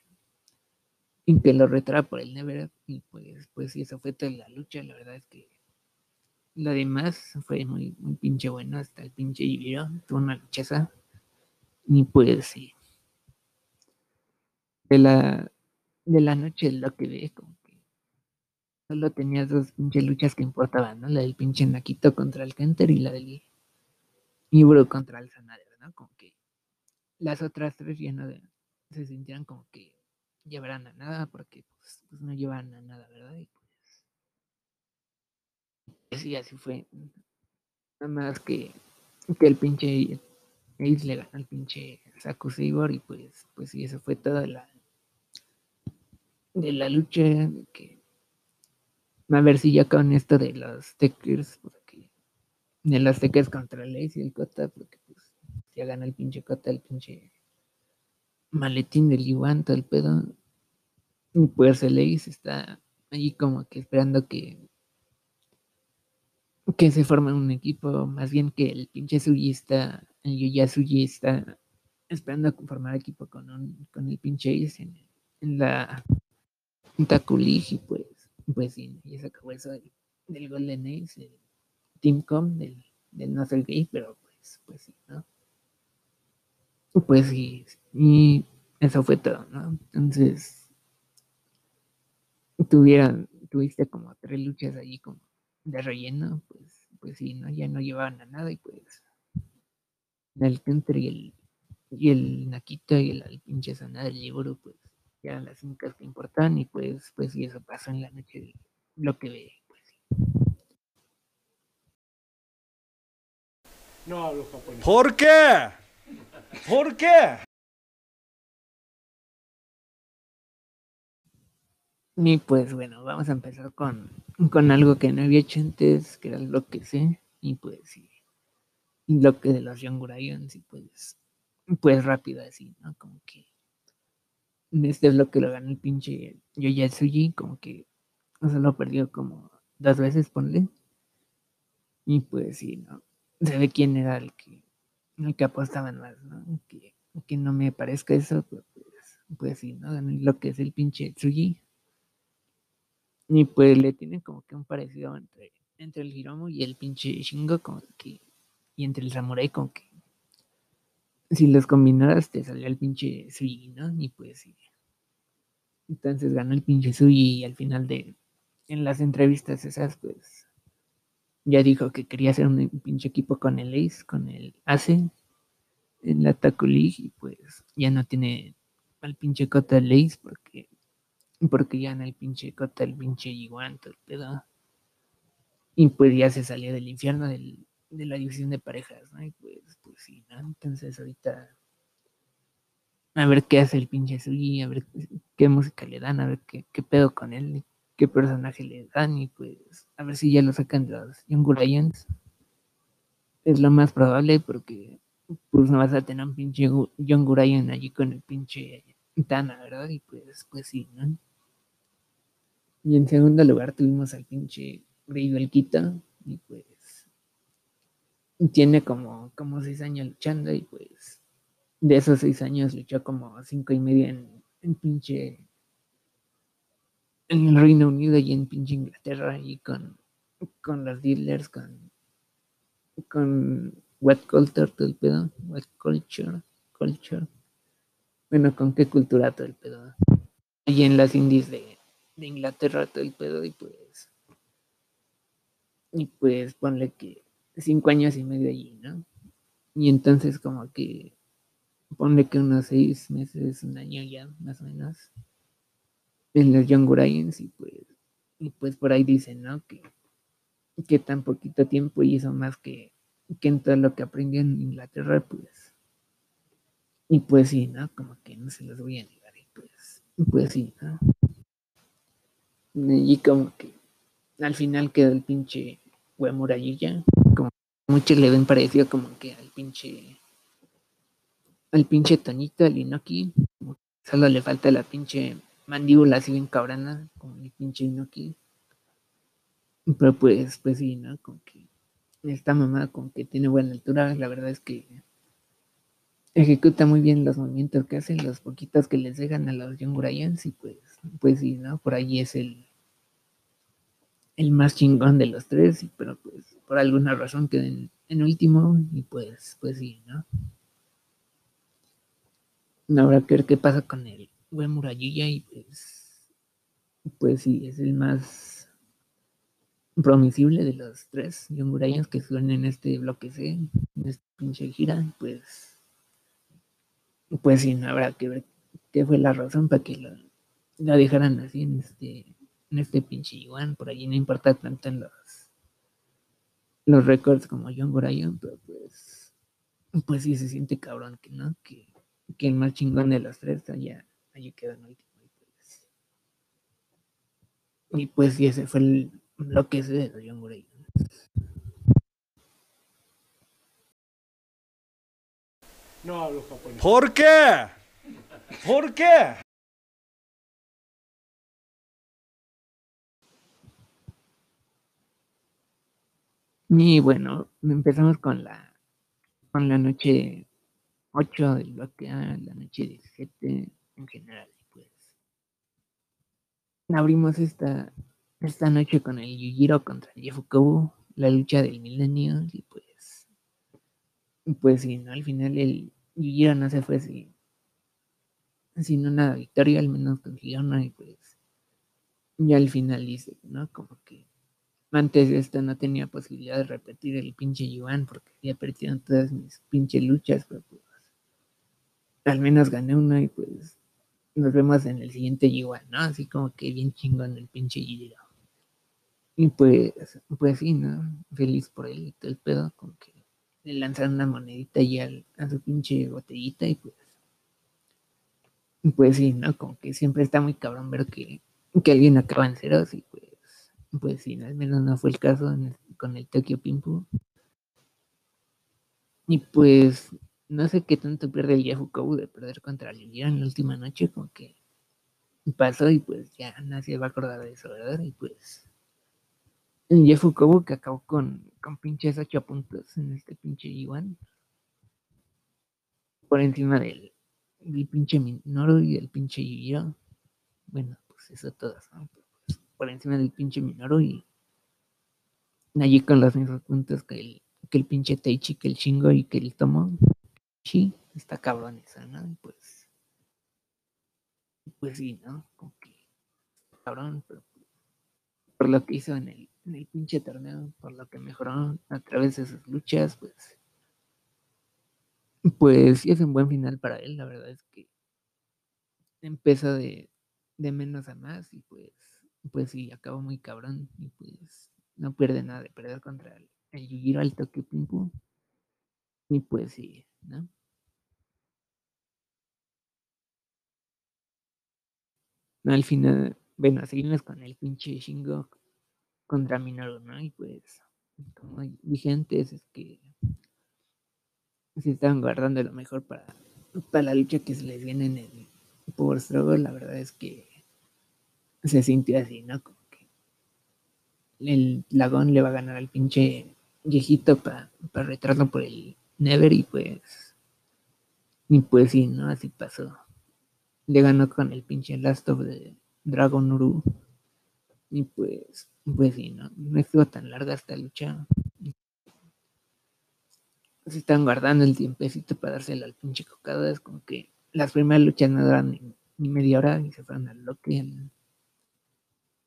y que lo retara por el Never. Y pues, pues sí, eso fue toda la lucha. La verdad es que lo demás fue muy, muy pinche bueno. Hasta el pinche Ibiro tuvo una luchaza. Y pues sí. De la, de la noche lo que ve, como que solo tenía dos pinche luchas que importaban, ¿no? La del pinche Naquito contra el Kenter y la del Ibro contra el Sanader, ¿no? Como que las otras tres ya no de- se sentían como que llevarán a nada porque pues, pues no llevan a nada, ¿verdad? Y pues sí, así fue. Nada más que, que el pinche Ace le ganó al pinche Saku Sabor y pues, pues sí, eso fue toda la de la lucha que a ver si ya con esto de los Techers, porque de los Techers contra el Ace y el Kota, porque pues ya gana el pinche Kota, el pinche maletín del Iwan, todo el pedo. Y pues el Ace está ahí como que esperando que que se forme un equipo, más bien que el pinche Sugi está, Sugi está esperando a formar equipo con un, con el pinche Ace en, en la League y pues, pues sí, ya se acabó eso del, del Golden Ace, el Team Com, del, del No Ser Gay, pero pues, pues sí, ¿no? Pues sí, y eso fue todo, ¿no? Entonces, tuvieron, tuviste como tres luchas allí como de relleno, pues, pues sí, ¿no? Ya no llevaban a nada y pues el Counter y el, y el Nakito y el, el pinche Sanada del libro, pues ya eran las únicas que importaban y pues, pues sí, eso pasó en la noche de lo que ve, pues sí. No hablo japonés. ¿Por qué? ¿Por qué? Y pues bueno, vamos a empezar con, con algo que no había hecho antes, que era lo que sé, y pues sí, y lo que de los Young Lions, y pues, pues rápido así, ¿no? Como que este bloque lo ganó el pinche Yoya Tsuji, como que solo perdió como dos veces, ponle. Y pues sí, ¿no? Se ve quién era el que, el que apostaban más, ¿no? Que, que no me parezca eso, pues, pues sí, ¿no? Ganó lo que es el pinche Tsuji. Y pues le tienen como que un parecido entre, entre el Hiromu y el pinche Shingo, como que, y entre el Samurai, como que si los combinaras te salía el pinche Suyi, ¿no? Y pues sí. Entonces ganó el pinche Suyi y al final de, en las entrevistas esas, pues, ya dijo que quería hacer un pinche equipo con el Ace, con el Ace, en la Taco y pues ya no tiene al pinche Kota del Ace porque porque ya en el pinche Kota, el pinche Iguan, todo el pedo. Y pues ya se salió del infierno del, de la división de parejas, ¿no? Y pues, pues sí, ¿no? Entonces ahorita a ver qué hace el pinche Sugi, a ver qué música le dan, a ver qué, pedo con él, qué personaje le dan y pues a ver si ya lo sacan de los Young Lions. Es lo más probable porque pues no vas a tener un pinche Young Lion allí con el pinche Tana, ¿verdad? Y pues, pues sí, ¿no? Y en segundo lugar tuvimos al pinche Rey Belquita y pues tiene como, como seis años luchando y pues de esos seis años luchó como cinco y medio en, en pinche en el Reino Unido y en pinche Inglaterra y con, con los dealers, con, con Wet Culture, todo el pedo, Wet Culture, Culture. Bueno, con qué cultura todo el pedo. Y en las indies de, de Inglaterra todo el pedo y pues y pues ponle que cinco años y medio allí, ¿no? Y entonces como que ponle que unos seis meses, un año ya, más o menos, en los Young y pues, y pues por ahí dicen, ¿no? Que, que tan poquito tiempo y eso más que, que en todo lo que aprendió en Inglaterra, pues, y pues sí, ¿no? Como que no se los voy a negar, y pues, pues sí, ¿no? Y como que al final quedó el pinche murallilla como muchos le ven parecido como que al pinche al pinche Toñito, al Inoki, solo le falta la pinche mandíbula así bien cabrana, como el pinche Inoki. Pero pues, pues sí, ¿no? Como que esta mamá como que tiene buena altura, la verdad es que ejecuta muy bien los movimientos que hacen, los poquitos que les dejan a los Young y pues, pues sí, ¿no? Por ahí es el el más chingón de los tres, pero pues por alguna razón quedó en, último y pues, pues sí, ¿no? Habrá que ver qué pasa con el buen Murallilla y pues, pues sí, es el más promisible de los tres Young que suenan en este bloque C, en este pinche gira, pues, pues sí, no habrá que ver qué fue la razón para que lo, lo dejaran así en este en este pinche Iguan, por allí no importa tanto en los los récords como John Bryan, pero pues pues sí se siente cabrón que no, que, que el más chingón de los tres allá, allí quedó en último. Y pues, y pues sí, ese fue el, lo que se de John Bryan. No hablo japonés. ¿Por qué? ¿Por qué? Y bueno, empezamos con la con la noche 8 del bloque A, la noche 17 en general. Pues abrimos esta, esta noche con el Yujiro contra el Yefukobu, la lucha del milenio, y pues, pues sí, ¿no? Al final el Yujiro no se fue sin, sin una victoria, al menos consiguió una, y pues ya al final dice, ¿no? Como que antes de esto no tenía posibilidad de repetir el pinche Yuan porque había perdido todas mis pinches luchas, pero pues al menos gané una y pues nos vemos en el siguiente Yuan, ¿no? Así como que bien chingón el pinche Yuan. Y pues, pues sí, ¿no? Feliz por él y todo el pedo, como que le lanzaron una monedita y al, a su pinche botellita y pues, pues sí, ¿no? Como que siempre está muy cabrón ver que, que alguien acaba en ceros y pues pues sí, al menos no fue el caso con el Tokyo Pimpu. Y pues no sé qué tanto pierde el Yahoo Kobu de perder contra Lilia en la última noche, como que pasó y pues ya nadie va a acordar de eso, ¿verdad? Y pues el Yahoo Kobu que acabó con, con pinches 8 puntos en este pinche Iwan. Por encima del, del pinche Minoru y del pinche Yujiro. Bueno, pues eso todas, ¿no? Por encima del pinche Minoru y allí con los mismos puntos que el, que el pinche Teichi, que el Shingo y que el Tomo. Sí, está cabrón esa, ¿no? Y pues, pues sí, ¿no? Como que cabrón, pero por lo que hizo en el, el pinche torneo, por lo que mejoró a través de sus luchas, pues, pues sí es un buen final para él, la verdad es que empezó de, de menos a más y pues pues sí, acabó muy cabrón y pues no pierde nada de perder contra el, el Yujiro al toque Pimpu. Y pues sí, ¿no? al final, bueno, seguimos con el pinche Shingo contra Minoru, ¿no? Y pues, como dije antes, es que se estaban guardando lo mejor para, para la lucha que se les viene en el Power Struggle. La verdad es que se sintió así, ¿no? Como que el lagón le va a ganar al pinche viejito para retrarlo por el Never y pues, y pues sí, ¿no? Así pasó. Le ganó con el pinche Last of the Dragon Uru. Y pues, pues sí, ¿no? No estuvo tan larga esta lucha. Se están guardando el tiempecito para dársela al pinche cocada. Es como que las primeras luchas no duran ni, media hora y se fueron al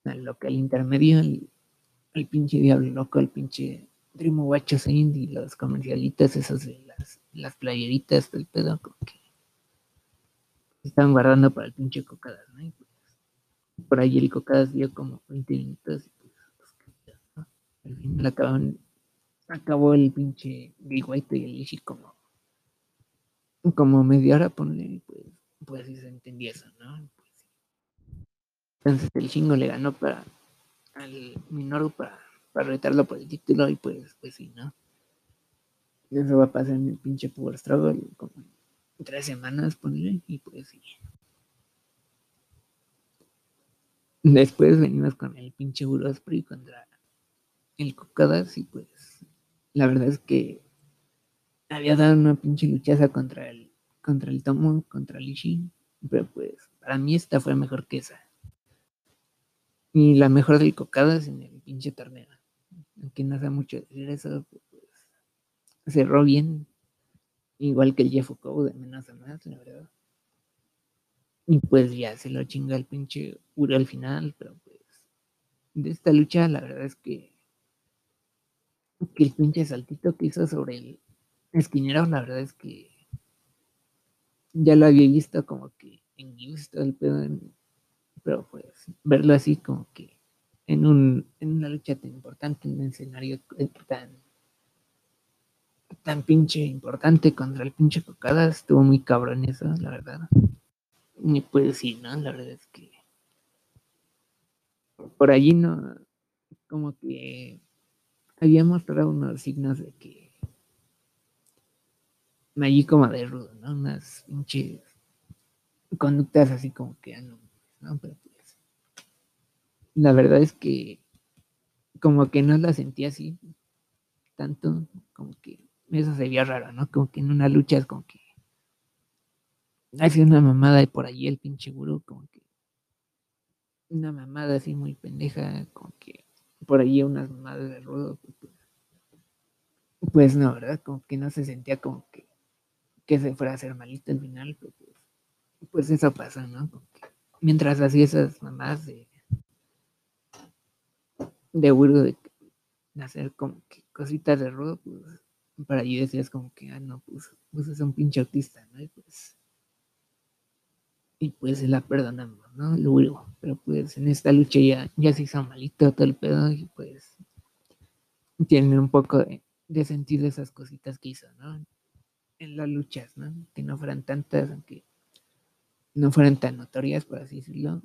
loque, al, local intermedio, al, pinche diablo loco, al pinche Dream Guacho y los comercialitos esos de las, las playeritas del pedo, como que se están guardando para el pinche cocadas, ¿no? por ahí el Cocadas dio como 20 minutos y pues, pues ¿no? al final acaban, acabó el pinche Gay White y el Ishi como como media hora ponle pues pues sí se entendía eso no pues, entonces el chingo le ganó para al Minoru para, para retarlo por el título y pues pues sí no eso va a pasar en el pinche Power Struggle como tres semanas ponle y pues sí Después venimos con el pinche Burosprey contra el Cocadas y pues la verdad es que había dado una pinche luchaza contra el contra el Tomo, contra el Ishii, pero pues para mí esta fue mejor que esa. Y la mejor del Cocadas en el pinche torneo. Aunque no hace mucho decir eso, pues cerró bien. Igual que el Jeff Okobo de menos a más, la verdad. Y pues ya se lo chinga el pinche Uro al final, pero pues de esta lucha la verdad es que, que el pinche saltito que hizo sobre el esquinero, la verdad es que ya lo había visto como que en Gibbs todo el pedo, pero pues verlo así como que en, un, en una lucha tan importante, en un escenario tan tan pinche importante contra el pinche Cocada, estuvo muy cabrón eso, la verdad. Ni pues sí, ¿no? La verdad es que por allí no, como que había mostrado unos signos de que allí como de rudo, ¿no? Unas pinches conductas así como que, no, ¿no? Pero pues, la verdad es que como que no la sentía así tanto, como que eso sería raro, ¿no? Como que en una lucha es como que Hace una mamada de por allí el pinche gurú, como que una mamada así muy pendeja, como que por allí unas mamadas de rudo, pues, pues, pues, no, ¿verdad? Como que no se sentía como que, que se fuera a hacer malito al final, pero pues, pues eso pasa, ¿no? Mientras hacía esas mamadas de de gurú de hacer como que cositas de rudo, pues para allí decías como que, ah, no, pues, pues es un pinche autista, ¿no? Y pues y pues se la perdonamos, ¿no? Luego, pero pues en esta lucha ya, ya se hizo malito todo el pedo y pues tienen un poco de, sentido esas cositas que hizo, ¿no? En las luchas, ¿no? Que no fueran tantas, aunque no fueran tan notorias, por así decirlo.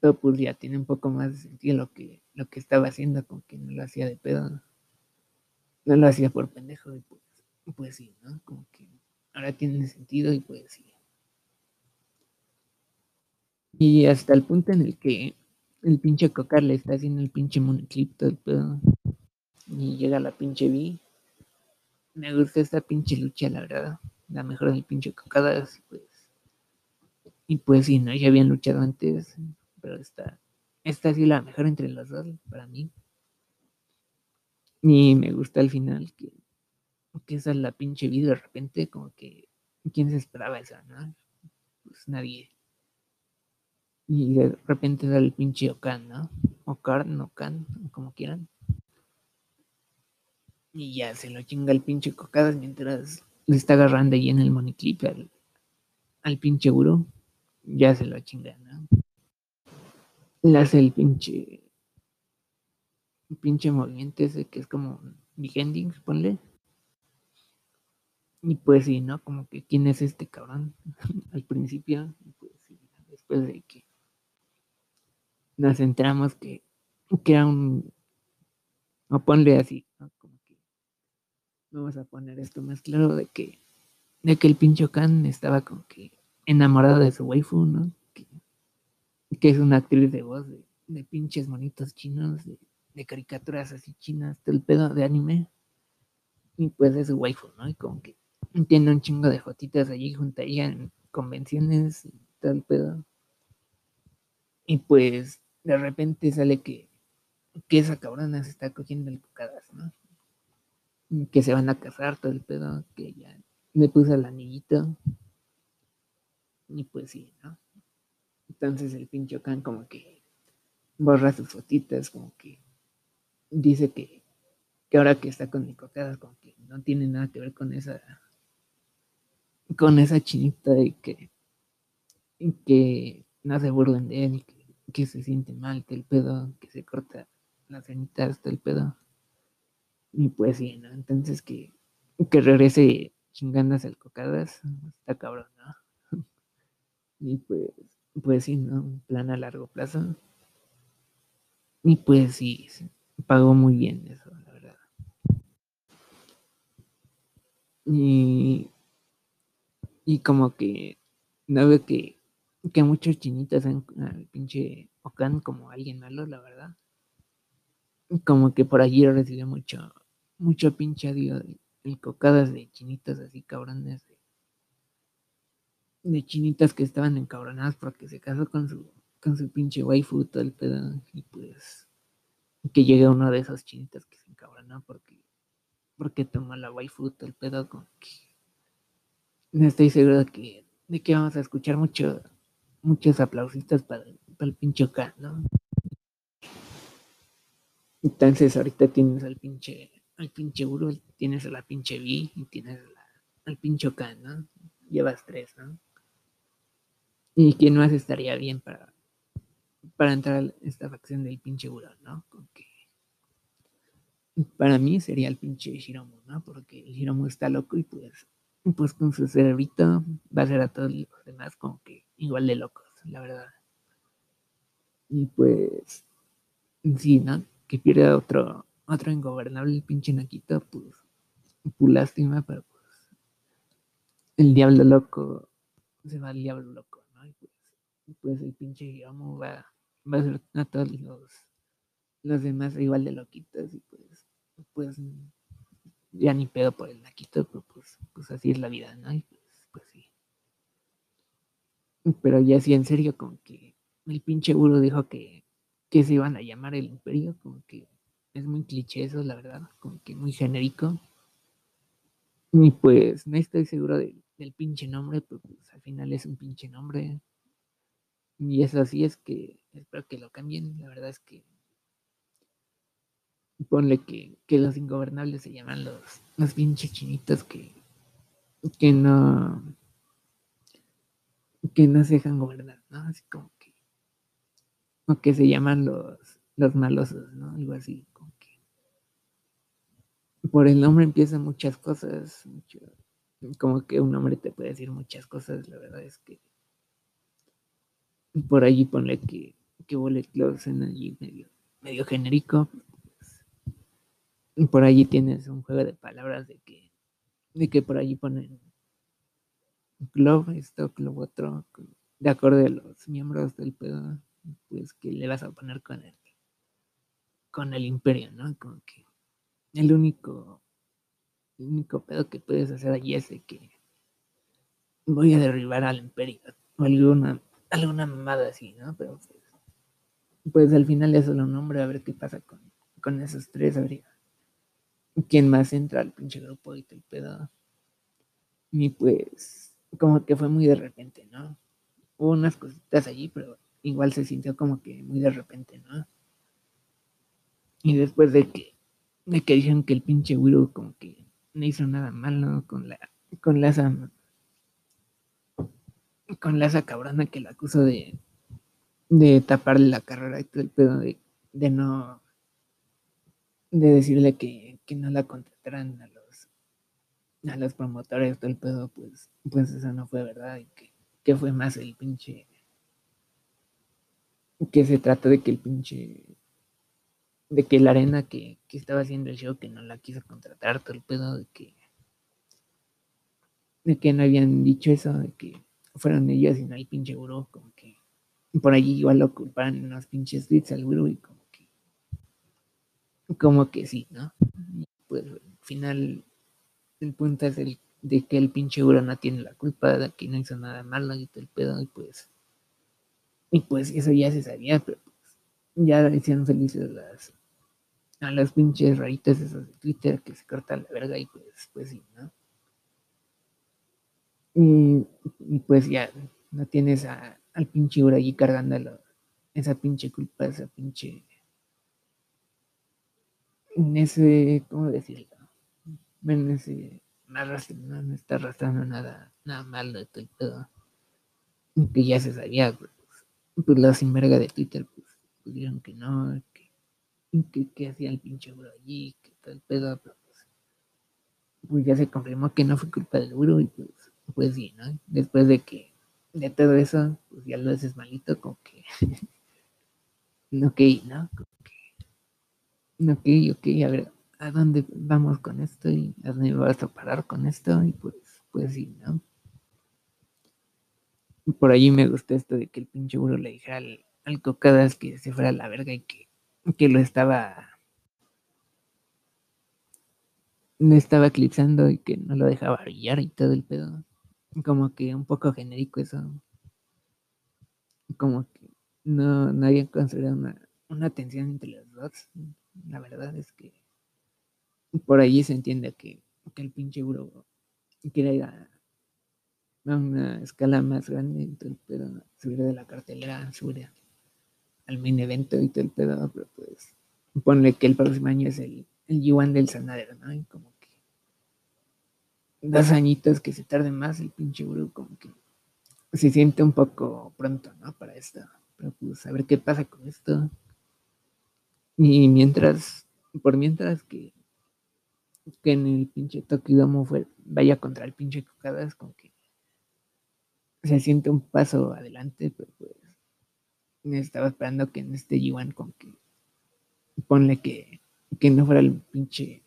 Pero pues ya tiene un poco más de sentido lo que, lo que estaba haciendo, con que no lo hacía de pedo. No lo hacía por pendejo y pues, pues sí, ¿no? Como que ahora tiene sentido y pues sí. Y hasta el punto en el que el pinche Cocar le está haciendo el pinche monoclip todo el pedo. Y llega la pinche B. Me gusta esta pinche lucha, la verdad. La mejor del pinche Cocadas. Pues, y pues sí, ¿no? Ya habían luchado antes. Pero esta, esta sí la mejor entre los dos, para mí. Y me gusta al final que, que esa es la pinche vida de repente, como que, ¿quién se esperaba esa, no? Pues nadie. Y de repente da el pinche Okan, ¿no? Okan, Okan, como quieran. Y ya se lo chinga el pinche Cocadas mientras le está agarrando ahí en el moniclip al, al pinche Uro. Ya se lo chinga, ¿no? Le hace el pinche. Pinche movimiento ese que es como behending, ponle. Y pues sí, ¿no? Como que quién es este cabrón al principio. Pues sí, después de que nos enteramos que, que era un, o ponle así, ¿no? Como que vamos a poner esto más claro de que, de que el pincho Khan estaba como que enamorado de su waifu, ¿no? Que, es una actriz de voz de, pinches monitos chinos, de, caricaturas así chinas, todo el pedo de anime. Y pues es su waifu, ¿no? Y como que tiene un chingo de fotitas allí junto a en convenciones y el pedo. Y pues de repente sale que, que esa cabrona se está cogiendo el cocadas, ¿no? Que se van a casar todo el pedo, que ya le puso el anillito. Y pues sí, ¿no? Entonces el pinche Khan como que borra sus fotitas, como que dice que, que ahora que está con cocadas, como que no tiene nada que ver con esa con esa chinita y que, que no se burlen de él, que, se siente mal, que el pedo, que se corta las cenitas, hasta el pedo. Y pues sí, ¿no? Entonces que, que regrese chingándose el cocadas, está cabrón, ¿no? Y pues, pues sí, ¿no? Un plan a largo plazo. Y pues sí, pagó muy bien eso, la verdad. Y, y como que no veo que, que muchos chinitas ven al pinche Okan como alguien malo, la verdad. Como que por allí recibió mucho, mucho pinche odio de cocadas de chinitas así cabrones, de, chinitas que estaban encabronadas porque se casó con su, con su pinche waifu, todo el pedo, y pues que llegue uno de esos chinitas que se encabronó porque, porque tomó la waifu, todo el pedo, como que no estoy seguro de que, de que vamos a escuchar mucho, muchos aplausitos para, para el pinche K, ¿no? Entonces ahorita tienes al pinche, al pinche Uru, tienes a la pinche Vi y tienes a la, al pinche K, ¿no? Llevas tres, ¿no? ¿Y quién más estaría bien para, para entrar a esta facción del pinche Uru, ¿no? Con que para mí sería el pinche Hiromu, ¿no? Porque el Hiromu está loco y pues, pues con su cerebrito va a ser a todos los demás como que igual de locos, la verdad. Y pues, sí, ¿no? Que pierda otro, otro ingobernable, el pinche Naquito, pues, pues lástima, pero pues el diablo loco se va al diablo loco, pues el pinche Hiromu va, a ser a todos los, los demás igual de loquitos y pues, pues ya ni pedo por el Naquito, pero pues, pues así es la vida, ¿no? Y pues, pues sí. Pero ya sí, en serio, como que el pinche Uro dijo que, que se iban a llamar el Imperio, como que es muy cliché eso, la verdad, como que muy genérico. Y pues no estoy seguro de, del pinche nombre, pero pues al final es un pinche nombre. Y eso así es que espero que lo cambien, la verdad es que ponle que, que los ingobernables se llaman los, los pinches chinitos que, que no que no se dejan gobernar, ¿no? Así como que o que se llaman los los malosos, ¿no? Algo así, como que por el nombre empiezan muchas cosas, mucho, como que un nombre te puede decir muchas cosas, la verdad es que por allí ponle que que Bullet Club en allí medio medio genérico, por allí tienes un juego de palabras de que, de que por allí ponen club, esto, club otro, de acuerdo a los miembros del pedo, pues que le vas a poner con el, con el imperio, ¿no? Como que el único, el único pedo que puedes hacer allí es de que voy a derribar al imperio, o alguna, alguna mamada así, ¿no? Pero pues, pues al final es solo un nombre, a ver qué pasa con, con esos tres, habría quién más entra al pinche grupo y todo el pedo. Y pues, como que fue muy de repente, ¿no? Hubo unas cositas allí, pero igual se sintió como que muy de repente, ¿no? Y después de que, de que dijeron que el pinche Wiru como que no hizo nada malo con la, con la con la esa cabrona que la acusó de, de taparle la carrera y todo el pedo de, de no, de decirle que, que no la contrataran a los a los promotores todo el pedo pues pues eso no fue verdad y que, que fue más el pinche que se trató de que el pinche de que la arena que, que, estaba haciendo el show que no la quiso contratar todo el pedo de que de que no habían dicho eso de que fueron ellos y no el pinche gurú como que por allí igual lo culparon en los pinches tweets al gurú y como que como que sí no pues al final el punto es el de que el pinche gurú no tiene la culpa de que no hizo nada malo y todo el pedo y pues y pues eso ya se sabía, pero pues ya hicieron felices las, a las pinches raritas esas de Twitter que se cortan la verga y pues, pues sí, ¿no? Y, pues ya no tienes al pinche Ura allí cargando esa pinche culpa, esa pinche. En ese, ¿cómo decirlo? En ese. No, no, está arrastrando nada, nada malo de todo pedo. Que ya se sabía, pues pues la sin verga de Twitter, pues, dijeron que no, que, que, hacía el pinche bro allí, que todo el pedo, pues, pues, ya se confirmó que no fue culpa del bro y pues, pues sí, ¿no? Después de que, de todo eso, pues ya lo haces malito, como que, ok, ¿no? Como que, ok, ok, a ver, ¿a dónde vamos con esto? ¿Y a dónde vas a parar con esto? Y pues, pues sí, ¿no? por allí me gustó esto de que el pinche burro le dijera al, cocadas que se fuera a la verga y que, que lo estaba no estaba eclipsando y que no lo dejaba brillar y todo el pedo. Como que un poco genérico eso. Como que no, no habían considerado una, una tensión entre los dos. La verdad es que por allí se entiende que, que el pinche burro quiere ir a, una escala más grande todo el pedo, subir de la cartelera, subir al main evento y todo el pedo, pero pues ponle que el próximo año es el, el G1 del Sanadero, ¿no? Y como dos añitos que se tarde más el pinche grupo, como que se siente un poco pronto, ¿no? Para esto, pero pues a ver qué pasa con esto. Y mientras, por mientras que, que en el pinche Tokidomo vaya contra el pinche Cocadas, como que se siente un paso adelante, pero pues estaba esperando que en este G1 con que ponle que, que no fuera el pinche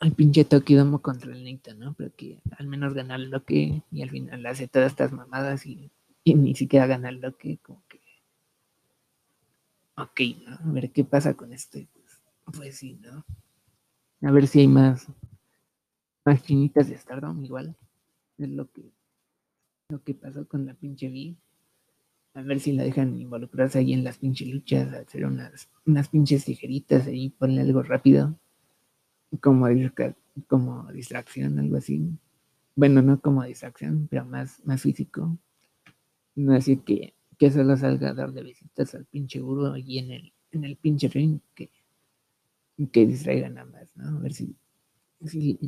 el pinche Tokidomo contra el Nita, ¿no? Pero que al menos gana el bloque y al final hace todas estas mamadas y, ni siquiera gana el bloque, como que ok, ¿no? A ver qué pasa con este, pues, pues sí, ¿no? A ver si hay más más chinitas de Stardom igual, es lo que lo que pasó con la pinche Vi. A ver si la dejan involucrarse ahí en las pinches luchas, hacer unas, unas pinches tijeritas ahí, ponle algo rápido, como, como distracción, algo así. Bueno, no como distracción, pero más, más físico. No así que, que solo salga a dar de visitas al pinche gurú allí en el, en el pinche ring, que, que distraigan nada más, ¿no? A ver si, si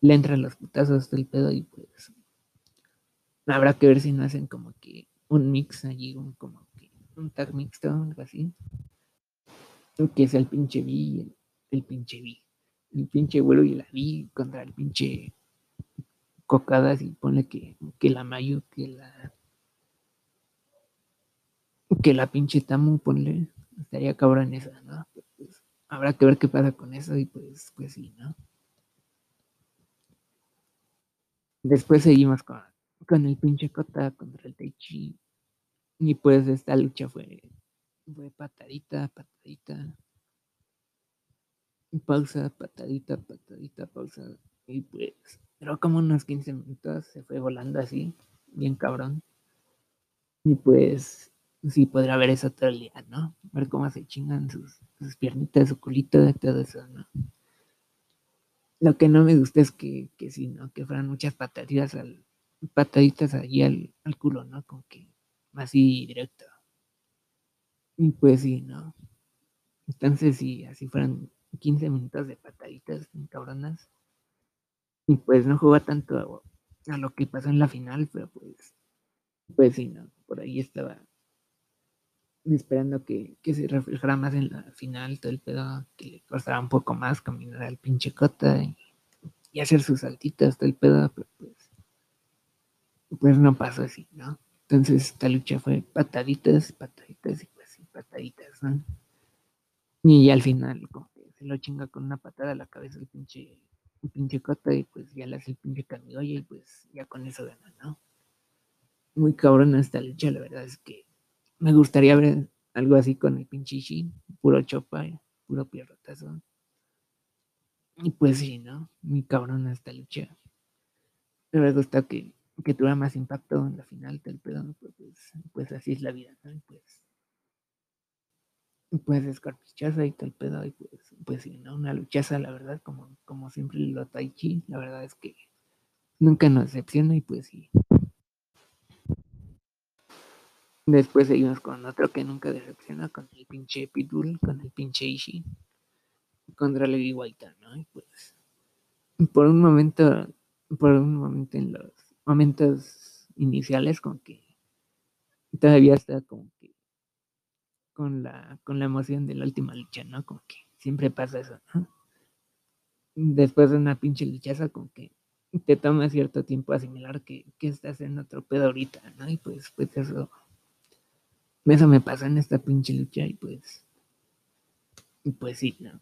le entran los putazos del pedo y pues Habrá que ver si no hacen como que un mix allí, un, como que un tag mixto, algo así. Que es el pinche B, el, el pinche B. El pinche vuelo y la vi contra el pinche cocadas y pone que, que la Mayu, que la que la pinche Tamu, ponle, estaría cabrón esa, ¿no? Pues, habrá que ver qué pasa con eso y pues, pues sí, ¿no? Después seguimos con con el pinche Kota contra el Taichi. Y pues esta lucha fue, fue patadita, patadita. Pausa, patadita, patadita, pausa. Y pues, pero como unos 15 minutos se fue volando así, bien cabrón. Y pues, sí, podrá ver eso todo el día, ¿no? Ver cómo se chingan sus, sus piernitas, su culito, todo eso, ¿no? Lo que no me gusta es que, que sí, ¿no? Que fueran muchas pataditas al, pataditas allí al, culo, ¿no? Como que así directo. Y pues sí, ¿no? Entonces, si así fueran 15 minutos de pataditas cabronas. Y pues no juega tanto a, lo que pasó en la final, pero pues, pues sí, ¿no? Por ahí estaba esperando que, se reflejara más en la final, todo el pedo, que le costara un poco más caminar al pinche cota y, y hacer sus saltitas, todo el pedo, pero pues pues no pasó así, ¿no? Entonces esta lucha fue pataditas, pataditas y pues sí, pataditas, ¿no? Y al final como que se lo chinga con una patada a la cabeza el pinche, el pinche cota y pues ya le hace el pinche camigoya y pues ya con eso gana, ¿no? Muy cabrón esta lucha, la verdad es que me gustaría ver algo así con el pinche Shin, puro chopa, puro pierrotazo. Y pues sí, ¿no? Muy cabrón esta lucha. Me gusta que, que tuviera más impacto en la final del pedo, pues, pues así es la vida, ¿no? Y pues, pues escarpichaza y tal pedo, y pues, pues sí, ¿no? Una luchaza, la verdad, como, como siempre lo Taichi, la verdad es que nunca nos decepciona y pues sí. Después seguimos con otro que nunca decepciona, con el pinche Pitbull, con el pinche Ishi, contra Levi White, ¿no? Y pues, por un momento, por un momento en los momentos iniciales, como que todavía está como con la, con la emoción de la última lucha, ¿no? Como que siempre pasa eso, ¿no? Después de una pinche luchaza, como que te toma cierto tiempo asimilar que, que estás en otro pedo ahorita, ¿no? Y pues, pues eso eso me pasa en esta pinche lucha y pues. Y pues sí, ¿no?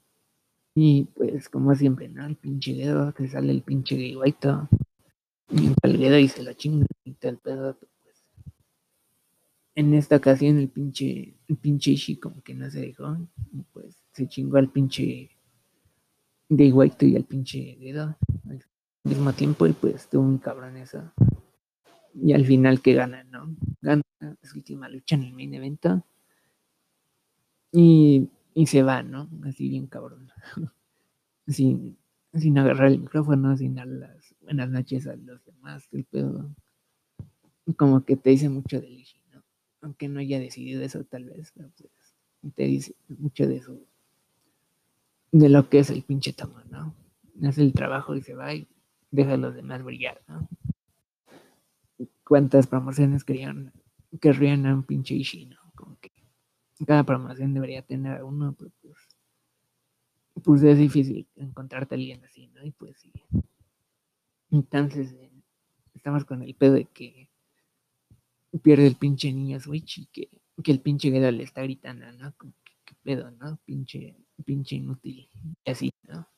Y pues como siempre, ¿no? El pinche dedo, te sale el pinche guaito. Y el dedo y se la chinga y tal pedo. En esta ocasión el pinche, el pinche Ishi como que no se dejó. Pues se chingó al pinche gay guaito y al pinche dedo al mismo tiempo y pues tuvo un cabrón eso. Y al final que gana, ¿no? Gana su última lucha en el main evento. Y, y se va, ¿no? Así bien cabrón. sin, sin agarrar el micrófono, sin dar las buenas noches a los demás, el pedo. Como que te dice mucho de Lishi, ¿no? Aunque no haya decidido eso tal vez, pues te dice mucho de eso. De lo que es el pinche tamo, ¿no? Hace el trabajo y se va y deja a los demás brillar, ¿no? cuántas promociones querían, querrían a un pinche Ishii, ¿no? Como que cada promoción debería tener uno, pero pues, pues es difícil encontrarte a alguien así, ¿no? Y pues sí. Entonces, eh, estamos con el pedo de que pierde el pinche niño Switch y que, que el pinche Gedo le está gritando, ¿no? Que, ¿qué pedo, no? Pinche, pinche inútil. Y así, ¿no?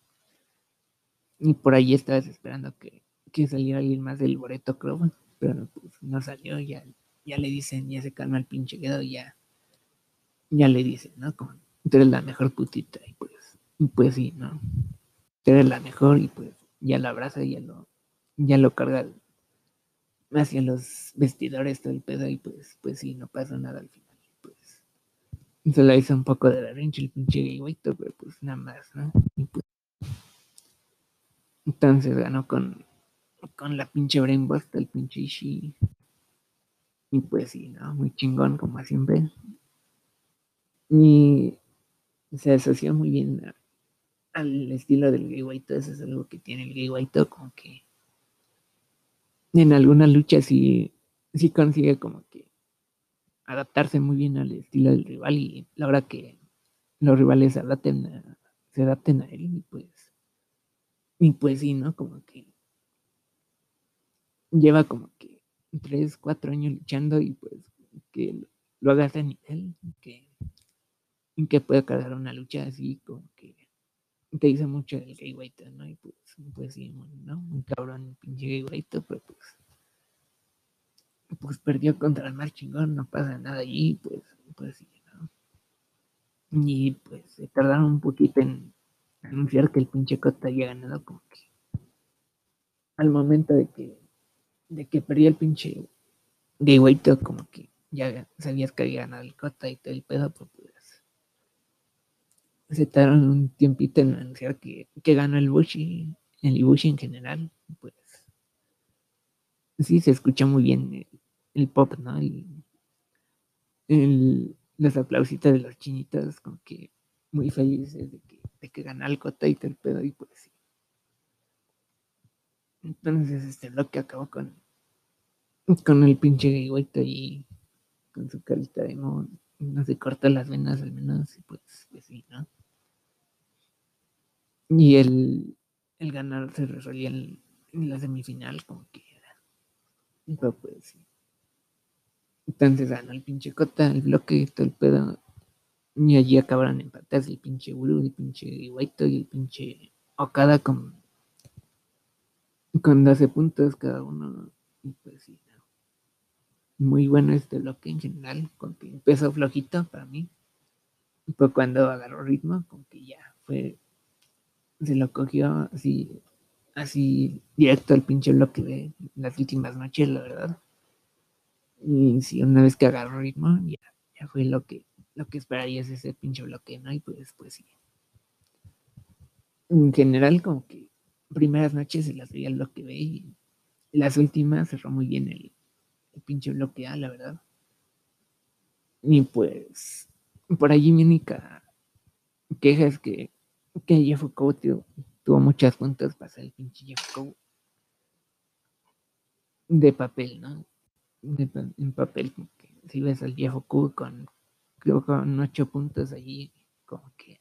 Y por ahí estabas esperando que, que saliera alguien más del Boreto Club pero pues no salió, ya, ya le dicen, ya se calma el pinche quedo, ya, ya le dicen, ¿no? Como, tú eres la mejor putita, y pues, y pues sí, ¿no? Tú eres la mejor, y pues ya lo abraza, y ya lo, ya lo carga hacia los vestidores, todo el pedo, y pues, pues sí, no pasa nada al final, pues. Se la hizo un poco de la rincha el pinche guayito, pero pues nada más, ¿no? Pues, entonces ganó con con la pinche Brainbust el pinche Ishii. Y pues sí, ¿no? Muy chingón, como siempre. Y se asoció muy bien al estilo del Gay White. Eso es algo que tiene el Gay White, como que en alguna lucha sí, sí consigue como que adaptarse muy bien al estilo del rival y la verdad que los rivales se adapten se adapten a él y pues y pues sí, ¿no? Como que lleva como que tres, cuatro años luchando y pues que lo haga a nivel, que, que pueda cargar una lucha así como que te dice mucho del gay white, ¿no? Y pues, pues sí, ¿no? Un cabrón pinche gay pero pues pues perdió contra el mar chingón, no pasa nada allí, pues, pues sí, ¿no? Y pues se tardaron un poquito en anunciar que el pinche Cota había ganado, como que al momento de que de que perdí el pinche de como que ya sabías que había ganado el Cota y todo el pedo, pues, se tardaron un tiempito en anunciar que, que ganó el Bushi, el Ibushi en general, pues sí se escucha muy bien el, pop, ¿no? El, los aplausitos de los chinitos, como que muy felices de que, de que ganó el Cota y todo el pedo, y pues sí. Entonces este bloque acabó con, con el pinche gayguito ahí, con su carita de no, no se corta las venas al menos, y pues, pues sí, ¿no? Y el, el ganar se resolvía en, la semifinal, como que era. Pero pues sí. Entonces ganó el pinche Cota, el bloque, todo el pedo. Y allí acabaron empatados el pinche Uru, el pinche Guaito y el pinche Okada con, con 12 puntos cada uno. Y pues sí, ¿no? Muy bueno este bloque en general, con que empezó flojito para mí. Pero cuando agarró ritmo, como que ya fue, se lo cogió así, así directo al pinche bloque de las últimas noches, la verdad. Y sí, una vez que agarró ritmo, ya, ya fue lo que, lo que esperarías ese pinche bloque, ¿no? Y pues, pues sí. En general, como que primeras noches se las veía lo que ve y las últimas cerró muy bien el, el pinche bloque A, la verdad. Y pues, por allí mi única queja es que, que Jeff tuvo, tuvo muchas puntos para ser el pinche Jeff de papel, ¿no? En papel, como que si ves al Jeff con, creo con ocho puntos allí, como que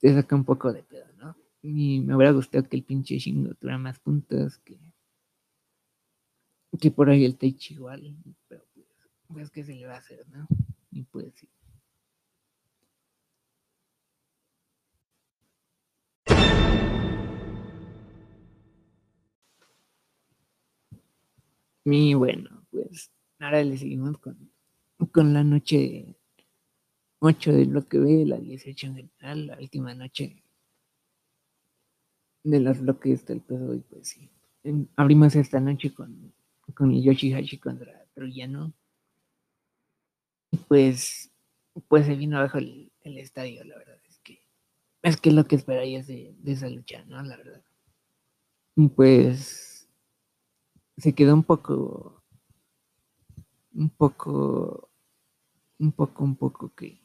te saca un poco de pedo, ¿no? Y me hubiera gustado que el pinche Shingo tuviera más puntos que, que por ahí el Teichi igual, pero pues, pues que se le va a hacer, ¿no? Y pues sí. Y bueno, pues ahora le seguimos con, con la noche 8 de lo que la 18 en general, la última noche de los bloques del pedo y pues sí. abrimos esta noche con, con Yoshihashi contra Troyano. Y pues, pues se vino abajo el, el, estadio, la verdad. Es que es lo que esperarías de, de esa lucha, ¿no? La verdad. Pues se quedó un poco, un poco, un poco, un poco que,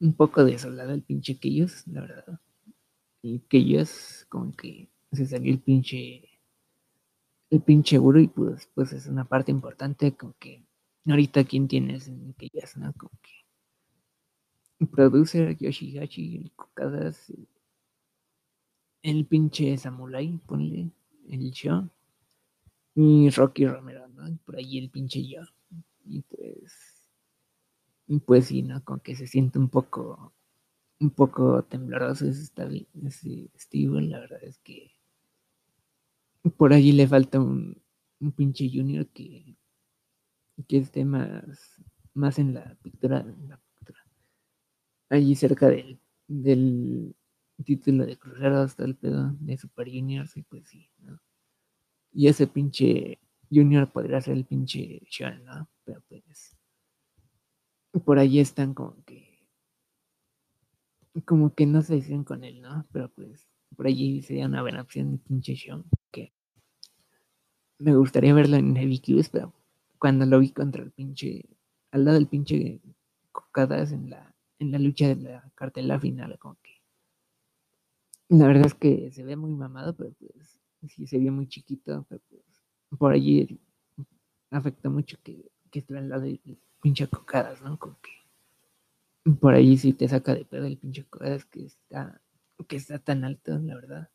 un poco desolado el pinche ellos la verdad. Y ellos como que se salió el pinche, el pinche Uru y pues, pues es una parte importante como que ahorita quién tienes en ellas, ¿no? Como que el producer Yoshihachi, el Kokadas, el pinche Samurai, ponle el show, y Rocky Romero, ¿no? por ahí el pinche yo. Y pues, y pues sí, ¿no? Con que se siente un poco un poco tembloroso ese, Steve, la verdad es que por allí le falta un, un pinche junior que, que esté más, más en la pintura, allí cerca del, del título de Crucero hasta el pedo de Super Juniors y pues sí, ¿no? Y ese pinche Junior podría ser el pinche Sean, ¿no? Pero pues por allí están como que como que no se dicen con él, ¿no? Pero pues por allí sería una buena opción pinche Sean, que me gustaría verlo en Heavy Qs, pero cuando lo vi contra el pinche, al lado del pinche Cocadas en la, en la lucha de la cartela final, como que la verdad es que se ve muy mamado, pero pues sí se ve muy chiquito, pero pues por allí afecta mucho que, que esté al lado del pinche Cocadas, ¿no? Como que por ahí sí te saca de pedo el pinche es que está, que está tan alto, la verdad.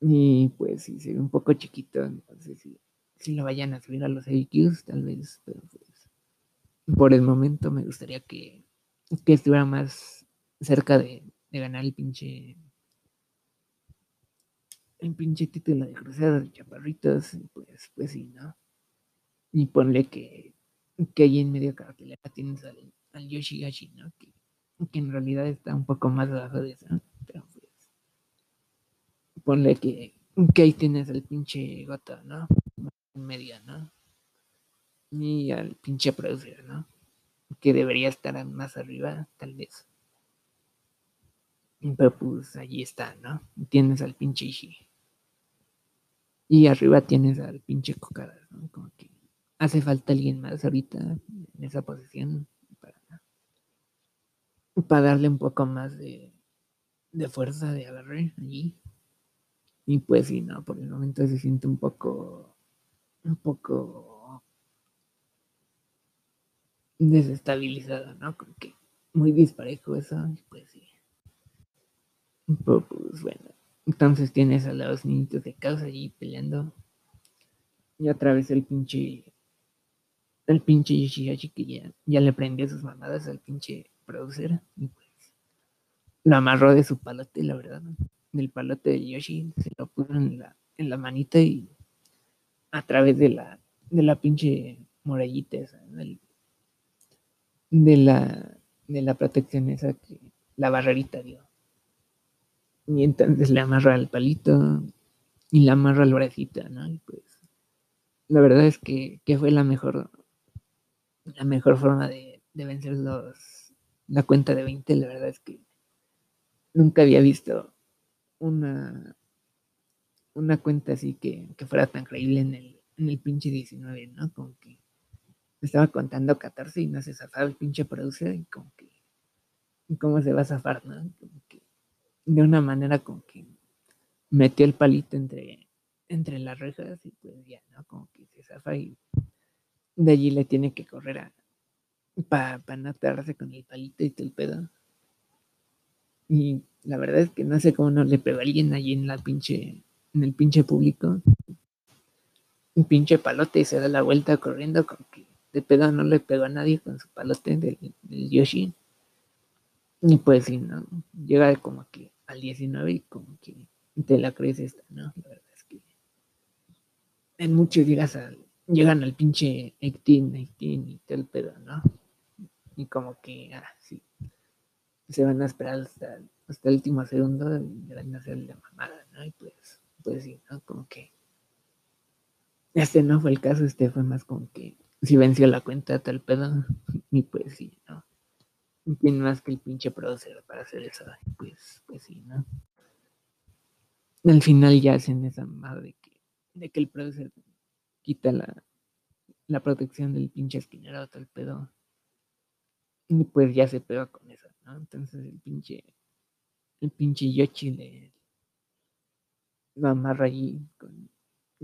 Y pues sí, se ve un poco chiquito, entonces si, si lo vayan a subir a los AQs, tal vez, pero pues por el momento me gustaría que, que estuviera más cerca de ganar el pinche el pinche título de cruzada de chaparritos, pues, pues sí, ¿no? Y ponle que, que ahí en medio cartelera tienes al, al Yoshigashi, ¿no? Que, que, en realidad está un poco más abajo de eso, pero pues ponle que, que ahí tienes al pinche Goto, ¿no? En medio, ¿no? Y al pinche producer, ¿no? Que debería estar más arriba, tal vez. Pero pues allí está, ¿no? Tienes al pinche Ishii. Y arriba tienes al pinche Kokada, ¿no? Como que hace falta alguien más ahorita en esa posición para darle un poco más de, de fuerza de agarre allí. Y pues sí, no, por el momento se siente un poco, un poco desestabilizado, ¿no? Como que muy disparejo eso, pues sí. pues bueno, entonces tienes a los niñitos de casa allí peleando. Y otra vez el pinche el pinche Yoshihashi que ya, le prendió sus mamadas al pinche producer y pues lo amarró de su palote, la verdad, del palote de Yoshi, se lo puso en la, en la manita y a través de la, de la pinche murallita esa, de la, de la protección esa que la barrerita dio. Y entonces le amarra el palito y le amarra el bracito, ¿no? Y pues la verdad es que, que fue la mejor la mejor forma de, de vencer los, la cuenta de 20. La verdad es que nunca había visto una, una cuenta así que, que fuera tan creíble en el, en el pinche 19, ¿no? Como que estaba contando 14 y no se zafaba el pinche producer y como que cómo se va a zafar, ¿no? Como que de una manera como que metió el palito entre, entre las rejas y pues ya, ¿no? Como que se zafa y de allí le tiene que correr a para no atarse con el palito y todo el pedo. Y la verdad es que no sé cómo no le pegó a alguien allí en la pinche, en el pinche público. Un pinche palote y se da la vuelta corriendo como que de pedo no le pegó a nadie con su palote del, del Yoshi. Y pues sí, ¿no? Llega como que al 19 y como que te la crees esta, ¿no? La verdad es que en muchos llegas al, llegan al pinche 18, 18 y el pedo, ¿no? Y como que, ah, sí, se van a esperar hasta, hasta el último segundo y van a hacer la mamada, ¿no? Y pues, pues sí, ¿no? Como que este no fue el caso, este fue más como que si venció la cuenta tal pedo, y pues sí, ¿no? Tiene más que el pinche producer para hacer eso, pues, pues sí, ¿no? Al final ya hacen esa mamada de que, de que el producer quita la, la protección del pinche esquinero, todo el pedo. Y pues ya se pega con eso, ¿no? Entonces el pinche, el pinche Yoshi le lo amarra allí con,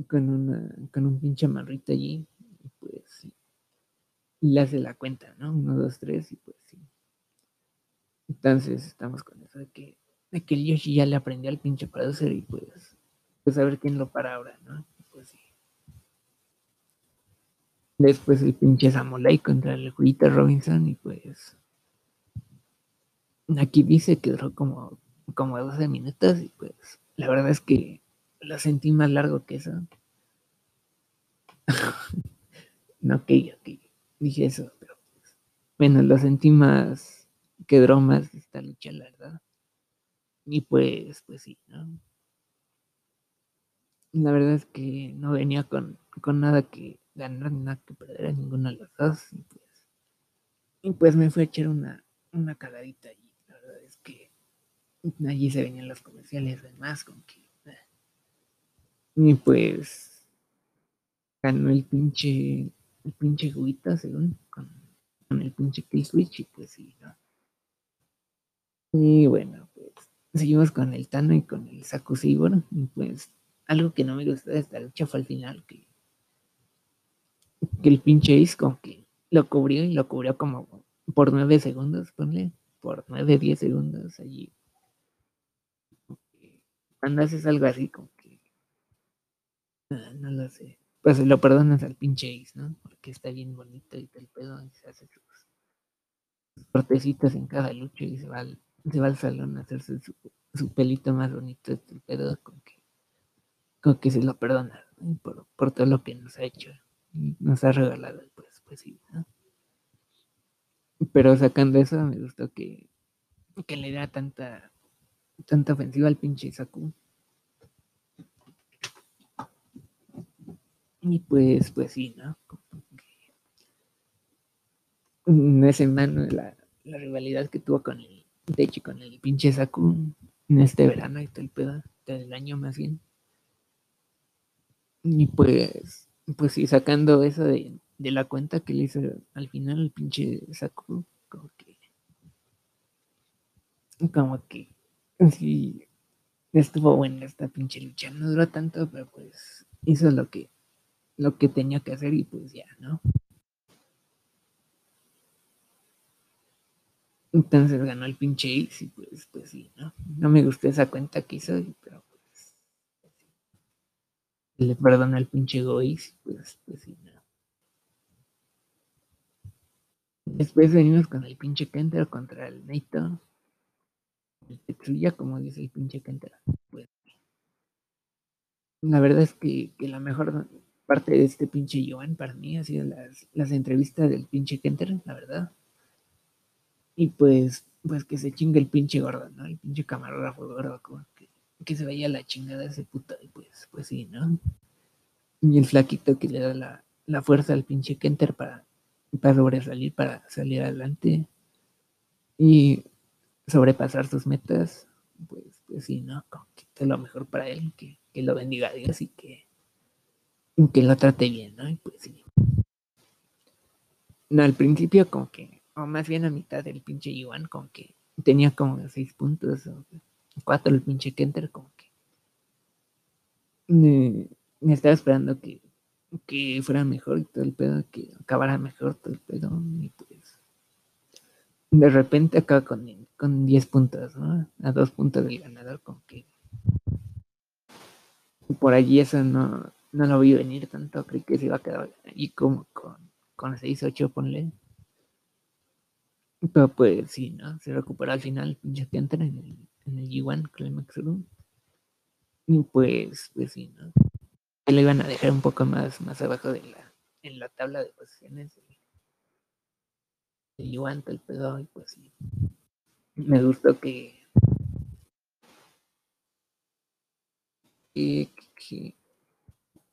con una, con un pinche amarrito allí, y pues sí. Y le hace la cuenta, ¿no? Uno, dos, tres, y pues sí. Entonces estamos con eso de que, de que el Yoshi ya le aprendió al pinche producer y pues, pues a ver quién lo para ahora, ¿no? Pues sí. Después el pinche Samurai contra el Juguita Robinson y pues aquí dice que duró como, como 12 minutos y pues la verdad es que lo sentí más largo que eso. no, que ok, dije eso, pero pues, bueno, lo sentí más que duró más esta lucha, la verdad. Y pues, pues sí, ¿no? La verdad es que no venía con, con nada que ganar, nada que perder a ninguna de las dos. Y pues, y pues me fui a echar una, una cagadita allí. La verdad es que allí se venían los comerciales, además, con que. eh. Y pues ganó el pinche, el pinche Guita, según, con, con el pinche Kill Switch, y pues sí, ¿no? Y bueno, pues seguimos con el Tano y con el Saku Sibor, y pues algo que no me gustó de esta lucha fue al final que, el pinche Ace como que lo cubrió y lo cubrió como por nueve segundos, ponle, por nueve, diez segundos allí. Cuando haces algo así como que ah, no lo sé. Pues lo perdonas al pinche Ace, ¿no? Porque está bien bonito y tal pedo y se hace sus, cortecitos en cada lucha y se va al, se va al salón a hacerse su, pelito más bonito, el pedo con que como que se lo perdona por, por todo lo que nos ha hecho y nos ha regalado, pues, pues sí, ¿no? Pero sacando eso, me gustó que, que le da tanta, tanta ofensiva al pinche Saku. Y pues, pues sí, ¿no? En mano la, la rivalidad que tuvo con el, de hecho, con el pinche Saku en este verano y todo el pedo, del año más bien. Y pues, pues sí, sacando eso de, de la cuenta que le hizo al final el pinche Saku, como que, como que, sí, estuvo buena esta pinche lucha. No duró tanto, pero pues hizo lo que, lo que tenía que hacer y pues ya, ¿no? Entonces ganó el pinche Ace y pues, pues sí, ¿no? No me gustó esa cuenta que hizo, pero pues le perdona al pinche Gois, pues, pues sí, no. Después venimos con el pinche Kenter contra el Naito. El Tetsuya, como dice el pinche Kenter. Pues, la verdad es que, que, la mejor parte de este pinche Joan para mí ha sido las, las entrevistas del pinche Kenter, la verdad. Y pues, pues que se chingue el pinche gordo, ¿no? El pinche camarógrafo gordo, como que, que se veía la chingada ese puto. Y pues, pues sí, ¿no? Y el flaquito que le da la, la fuerza al pinche Kenter para, para sobresalir, para salir adelante y sobrepasar sus metas, pues, pues sí, ¿no? Como que es lo mejor para él, que, que lo bendiga a Dios y que, que lo trate bien, ¿no? Y pues sí. No, al principio como que, o más bien a mitad del pinche Iwan, como que tenía como seis puntos, o cuatro el pinche Kenter, como que me, estaba esperando que, que fuera mejor y todo el pedo, que acabara mejor todo el pedo, y pues de repente acaba con, con 10 puntos, ¿no? A dos puntos del ganador, con que por allí eso no, no lo vi venir tanto, creí que se iba a quedar ahí como con, con 6, 8, ponle. Pero pues sí, ¿no? Se recuperó al final, pinche que entra en el, en el G1 Climax Room. Y pues, pues sí, ¿no? Que lo iban a dejar un poco más, más abajo de la, en la tabla de posiciones. El G1, el pedo, y pues sí. Me gustó que que, que,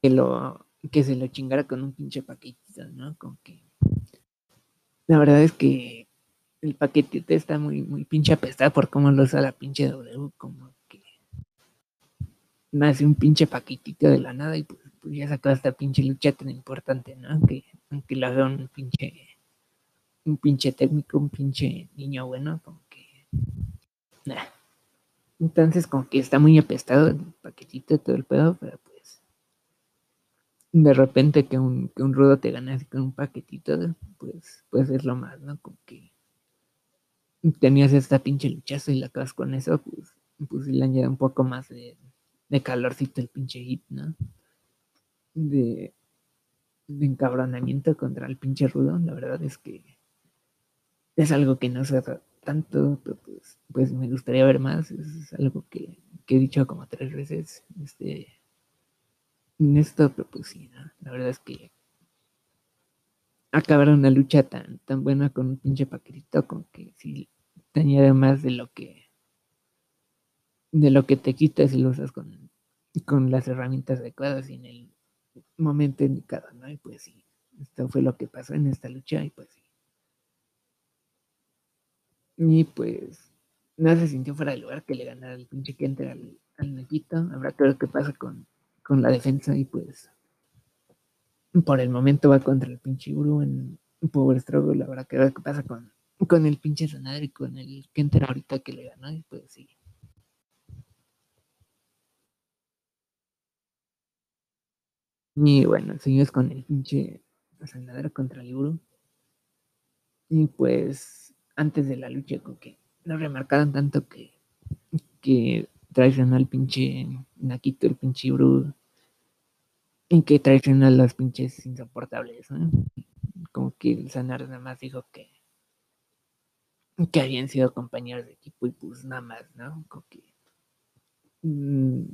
que, lo que se lo chingara con un pinche paquetito, ¿no? Con que la verdad es que el paquetito está muy, muy pinche apestado por cómo lo usa la pinche W, como que nace un pinche paquetito de la nada y pues, pues ya sacó esta pinche lucha tan importante, ¿no? Aunque, aunque lo haga un pinche un pinche técnico, un pinche niño bueno, como que nah. Entonces, como que está muy apestado el paquetito, todo el pedo, pero pues. De repente que un, que un rudo te gane así con un paquetito, pues, pues es lo más, ¿no? Como que tenías esta pinche luchazo y la acabas con eso, pues, pues le añade un poco más de, de calorcito el pinche hit, ¿no? De, de encabronamiento contra el pinche rudo, la verdad es que es algo que no se tanto, pero pues, pues me gustaría ver más. Es algo que, he dicho como tres veces este, en esto, pero pues sí, ¿no? la verdad es que acabar una lucha tan, tan buena con un pinche paquetito, como que si añade más de lo que de lo que te quitas y lo usas con, con las herramientas adecuadas y en el momento indicado, ¿no? Y pues sí, esto fue lo que pasó en esta lucha y pues sí. Y pues no se sintió fuera de lugar que le ganara el pinche Kenter al, al Nequito. Habrá que ver qué pasa con, con la defensa y pues por el momento va contra el pinche Uru en Power Struggle. Habrá que ver qué pasa con, con el pinche Sonar y con el Kenter ahorita que le ganó y pues sí. Y bueno, seguimos con el pinche Sanadero contra el Uru. Y pues antes de la lucha, con que no remarcaron tanto que, que traicionó al pinche Naquito, el pinche Bru, y que traicionó a los pinches insoportables, ¿no? Como que el Sanar nada más dijo que, que habían sido compañeros de equipo y pues nada más, ¿no? Como que mmm,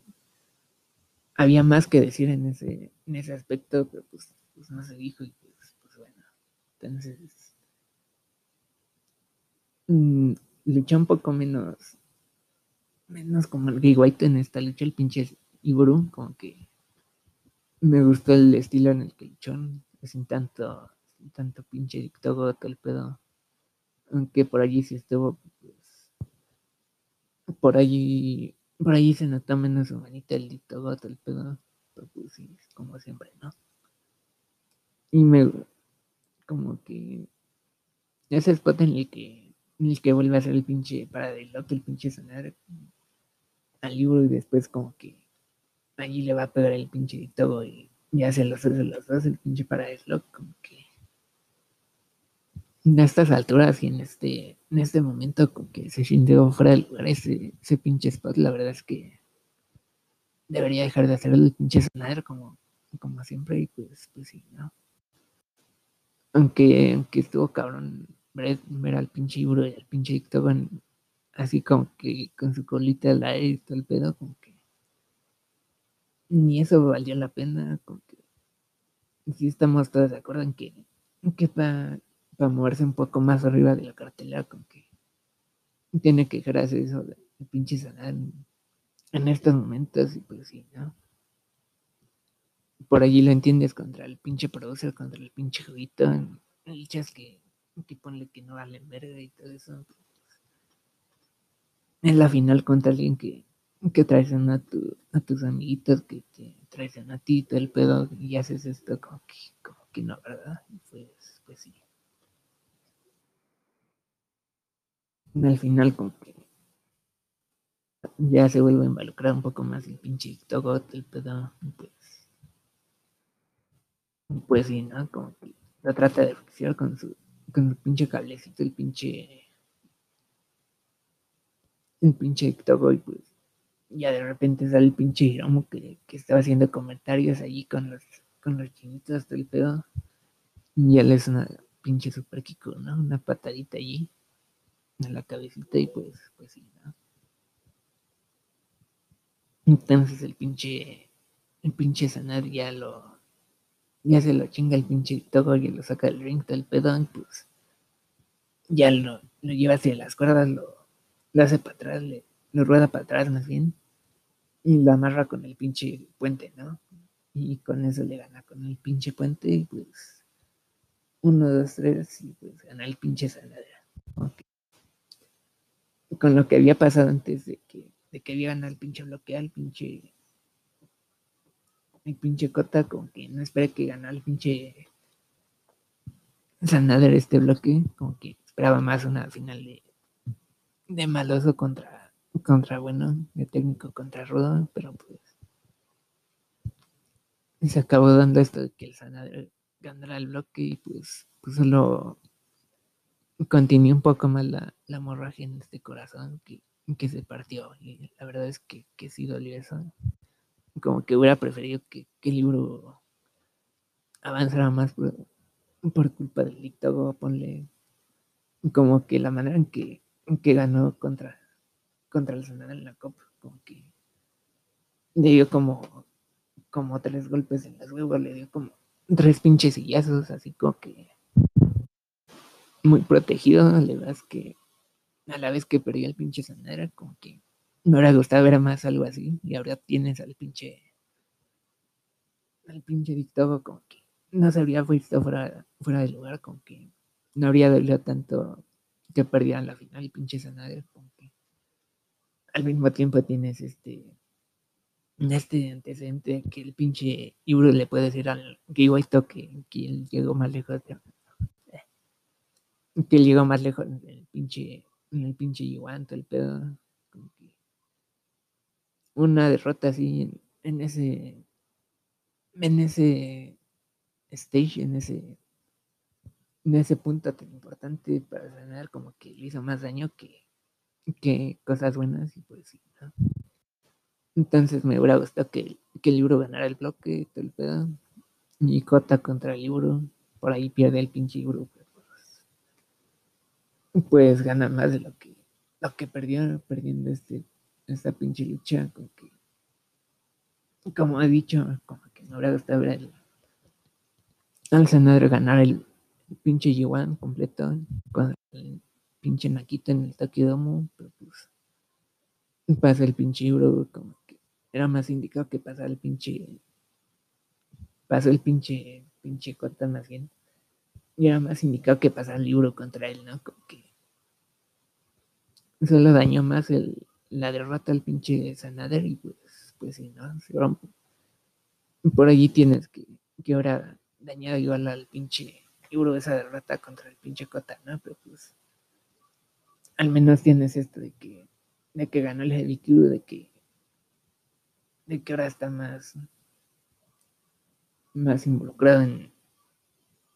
había más que decir en ese, en ese aspecto, pero pues, pues no se dijo y pues, pues bueno, entonces mm, lucha un poco menos, menos como el Gay White en esta lucha, el pinche Iburu, como que me gustó el estilo en el que luchó, sin tanto, sin tanto pinche dictogo, todo el pedo. Aunque por allí sí estuvo, pues, por allí, por allí se notó menos su manita el dictogo, todo el pedo, pero pues sí, como siempre, ¿no? Y me, como que, ese spot en el que el que vuelve a ser el pinche para del el pinche sonar al libro y después como que allí le va a pegar el pinche dictogo y ya se los hace los dos el pinche para loco como que en estas alturas y en este en este momento como que se sintió fuera del lugar ese, ese pinche spot la verdad es que debería dejar de hacer el pinche sonar como como siempre y pues pues sí no Aunque, aunque estuvo cabrón ver, ver al pinche libro y al pinche Octagon así como que con su colita al aire y todo el pedo, como que ni eso valió la pena, como que sí estamos todos de acuerdo en que, que para moverse un poco más arriba de la cartelera, como que tiene que dejar eso de, pinche sanar en, estos momentos, y pues sí, ¿no? Por allí lo entiendes contra el pinche producer, contra el pinche juguito, el que, que ponle que no vale verga y todo eso. Pues, en la final contra alguien que, que traiciona a, tu, a tus amiguitos, que te traiciona a ti, todo el pedo, y haces esto como que, como que no, ¿verdad? Pues, pues sí. Al final como que ya se vuelve a involucrar un poco más el pinche Togot, el pedo, pues, pues sí, ¿no? Como que lo trata de fixar con su, con su pinche cablecito, el pinche el pinche Togo y pues ya de repente sale el pinche Hiromu que, que estaba haciendo comentarios allí con los, con los chinitos del pedo. Y él es una pinche super Kiko, ¿no? Una patadita allí en la cabecita y pues, pues sí, ¿no? Entonces el pinche, el pinche Sanad ya lo, ya se lo chinga el pinche Togo y lo saca del ring del pedo y pues ya lo, lo lleva hacia las cuerdas, lo, lo hace para atrás, le, lo rueda para atrás más bien y lo amarra con el pinche puente, ¿no? Y con eso le gana con el pinche puente y pues uno, dos, tres y pues gana el pinche saladera. Con lo que había pasado antes de que, de que ganado el pinche bloqueo, el pinche el pinche Cota como que no espera que ganara el pinche Sanader este bloque, como que esperaba más una final de, de maloso contra contra bueno, de técnico contra rudo, pero pues se acabó dando esto de que el Sanadero ganara el bloque y pues, pues solo continuó un poco más la, la hemorragia en este corazón que, que se partió y la verdad es que, que sí dolió eso. Como que hubiera preferido que, el libro avanzara más por, culpa del dictago, ponle como que la manera en que, que ganó contra contra el Senado en la Copa, como que le dio como, como tres golpes en las huevas, le dio como tres pinches sillazos, así como que muy protegido, la verdad es que a la vez que perdía el pinche Sanadera, como que me hubiera gustado ver más algo así, y ahora tienes al pinche al pinche dictado como que no se habría visto fuera, fuera de lugar, como que no habría dolido tanto que perdieran la final, pinche Sanadera, como que al mismo tiempo tienes este este antecedente que el pinche Ibro le puede decir al Giwaito que, que él llegó más lejos de, que llegó más lejos en el pinche en el pinche Yuanto, el pedo como que una derrota así en, ese en ese stage en ese en ese punto tan importante para ganar como que le hizo más daño que que cosas buenas y pues sí, Entonces me hubiera gustado que, el libro ganara el bloque, todo el pedo. Y Cota contra el libro, por ahí pierde el pinche libro, pues, pues, gana más de lo que, lo que perdió, perdiendo este, esta pinche lucha, como que, como he dicho, como que me hubiera gustado ver el, al senador ganar el, pinche Yuan completo con el pinche naquito en el Takidomo, pero pues pasa el pinche libro, como que era más indicado que pasar el pinche, pasó el pinche, pinche corta más bien, y era más indicado que pasar el libro contra él, ¿no? Como que solo dañó más el, la derrota al pinche Sanader y pues, pues sí, ¿no? Se rompe. Por allí tienes que, que ahora dañado igual al pinche libro esa derrota contra el pinche Cota, ¿no? Pero pues al menos tienes esto de que, de que ganó el Heavy Q, de que, de que ahora está más, más involucrado en,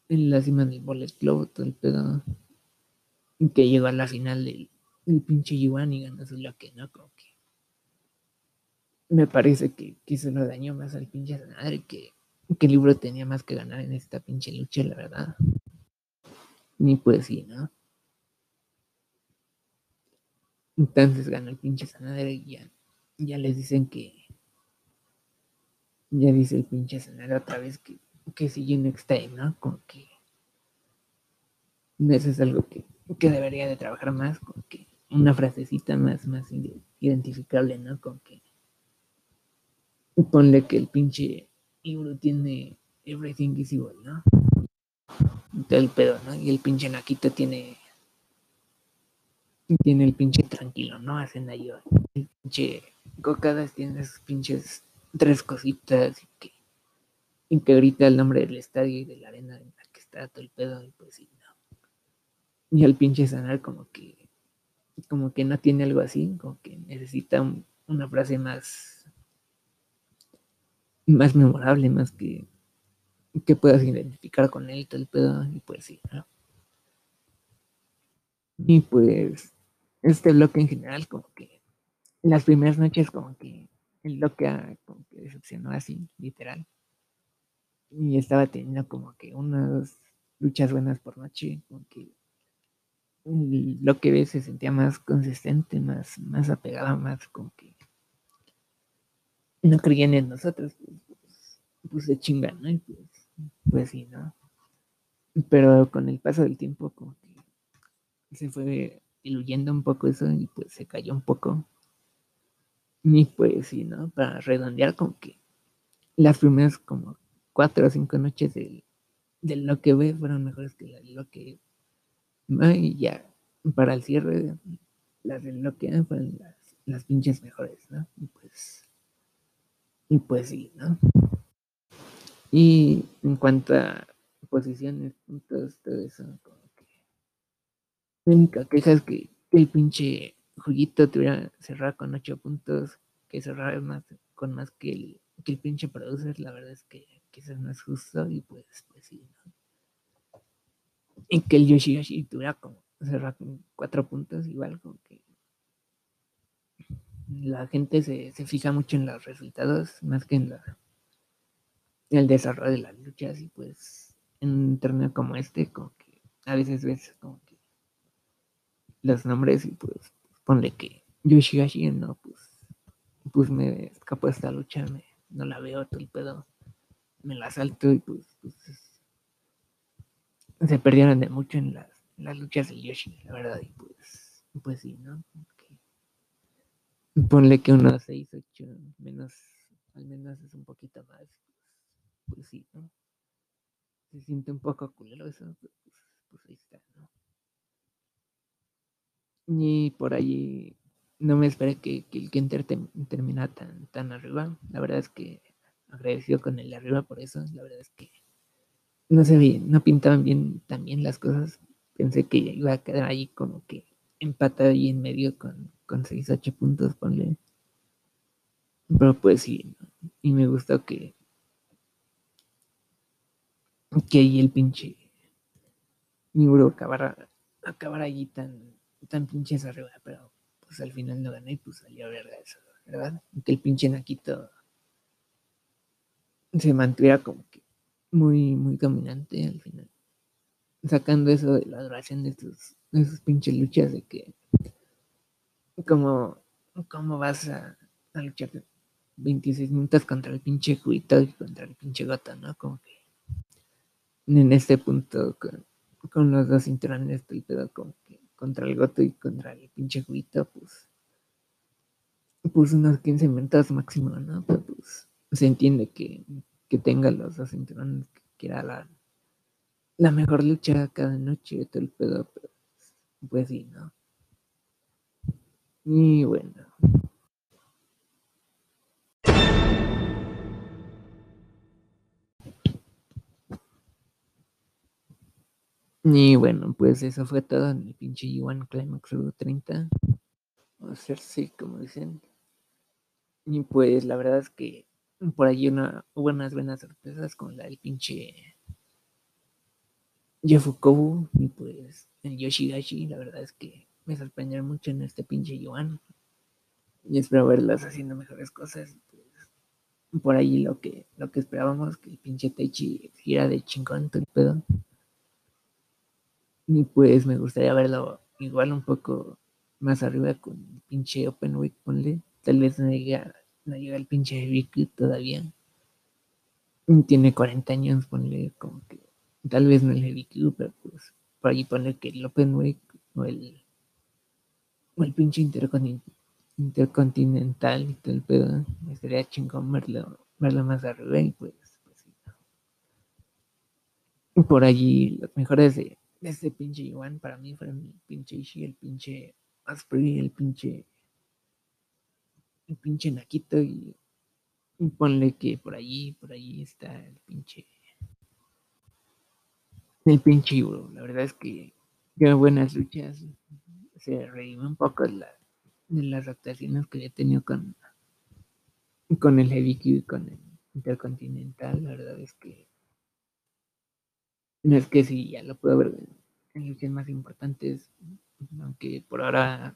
en la cima del Bullet Club, todo el pedo, que llegó a la final del, pinche y ganó su loque, ¿no? Como que me parece que, que se lo dañó más al pinche madre que, que el libro tenía más que ganar en esta pinche lucha, la verdad. Y pues sí, ¿no? Entonces ganó el pinche Sanadero y ya, ya les dicen que. Ya dice el pinche Sanadero otra vez que, que sigue next time, ¿no? Como que. Eso es algo que, que debería de trabajar más, como que una frasecita más, más identificable, ¿no? Con que. Ponle que el pinche Ibro tiene Everything is Evil, ¿no? Todo el pedo, ¿no? Y el pinche Naquito tiene tiene el pinche tranquilo, ¿no? Hacen ahí el pinche cocadas tiene sus pinches tres cositas y que, y que grita el nombre del estadio y de la arena en la que está todo el pedo y pues sí, no. Y el pinche sanar como que como que no tiene algo así, como que necesita una frase más más memorable, más que que puedas identificar con él todo el pedo y pues sí, ¿no? Y pues este bloque en general, como que las primeras noches, como que el bloque como que decepcionó así, literal. Y estaba teniendo como que unas luchas buenas por noche, como que lo que ves se sentía más consistente, más, más apegado, más como que no creían en nosotros, pues, pues, se chingan, ¿no? Y pues, pues sí, ¿no? Pero con el paso del tiempo, como que se fue diluyendo un poco eso y pues se cayó un poco. Y pues sí, ¿no? Para redondear como que las primeras como cuatro o cinco noches del lo que ve fueron mejores que lo que y ya para el cierre las del que fueron las, las pinches mejores, ¿no? Y pues y pues sí, ¿no? Y en cuanto a posiciones, puntos, todo eso, la única queja es que, el pinche juguito tuviera cerrar con 8 puntos, que cerrar más, con más que el, que el pinche producer. La verdad es que, eso no es justo y pues, pues sí, ¿no? Y que el Yoshigashi tuviera como 4 puntos, igual como que la gente se, se, fija mucho en los resultados más que en, la, en el desarrollo de las luchas y pues en un torneo como este como que a veces ves como los nombres y pues ponle que Yoshigashi no, pues, pues me escapó esta lucha, me, no la veo todo el pedo, me la salto y pues, pues se perdieron de mucho en las, las luchas de Yoshi, la verdad, y pues, pues sí, ¿no? ponle que unos 6, 8, menos, al menos es un poquito más, pues, pues sí, ¿no? Se siente un poco culero eso, pues, pues ahí está, ¿no? Y por allí no me esperé que, el Kenter terminara tan, tan arriba. La verdad es que agradecido con el arriba por eso. La verdad es que no se ve, no pintaban bien también las cosas. Pensé que iba a quedar ahí como que empatado ahí en medio con, con 6, 8 puntos, ponle. Pero pues sí, y me gustó que que ahí el pinche Niburo acabara, acabara allí tan tan pinches arriba, pero pues al final no gané y pues salió verga eso, ¿verdad? Que el pinche Naquito se mantuviera como que muy, muy dominante al final. Sacando eso de la duración de sus, de sus pinches luchas de que como, cómo vas a, luchar 26 minutos contra el pinche Juito y contra el pinche Gota, ¿no? Como que en este punto con, con los dos cinturones estoy pedo como que contra el Goto y contra el pinche Juito, pues, pues unos 15 minutos máximo, ¿no? Pero pues se entiende que, que tenga los dos cinturones, que era la, la mejor lucha cada noche, todo el pedo, pero pues, sí, ¿no? Y bueno. Y bueno, pues eso fue todo en el pinche Yuan Climax 30. O sea, sí, como dicen. Y pues la verdad es que por allí una, hubo unas buenas sorpresas con la del pinche Yofukobu y pues el Yoshigashi. La verdad es que me sorprendieron mucho en este pinche Yuan. Y espero verlas haciendo mejores cosas. Pues, por allí lo que, lo que esperábamos, que el pinche Teichi gira de chingón todo el pedo Y pues me gustaría verlo igual un poco más arriba con el pinche Open Week, ponle. Tal vez no llega, no llega el pinche Vicky todavía. Tiene 40 años, ponle como que tal vez no el Heavy pero pues por allí pone que el Open Week o el, o el pinche intercontinental y todo el pedo, estaría chingón verlo, verlo más arriba y pues, pues sí. Por allí los mejores de, de este pinche Iwan para mí fueron el pinche Ishii, el pinche Asprey, el pinche el pinche Naquito y, ponle que por allí, por allí está el pinche el pinche Ibro. La verdad es que qué buenas luchas. Se redime un poco la, de las actuaciones que he tenido con, con el Heavy Q y con el Intercontinental. La verdad es que no es que sí, ya lo puedo ver en luchas más importantes, aunque por ahora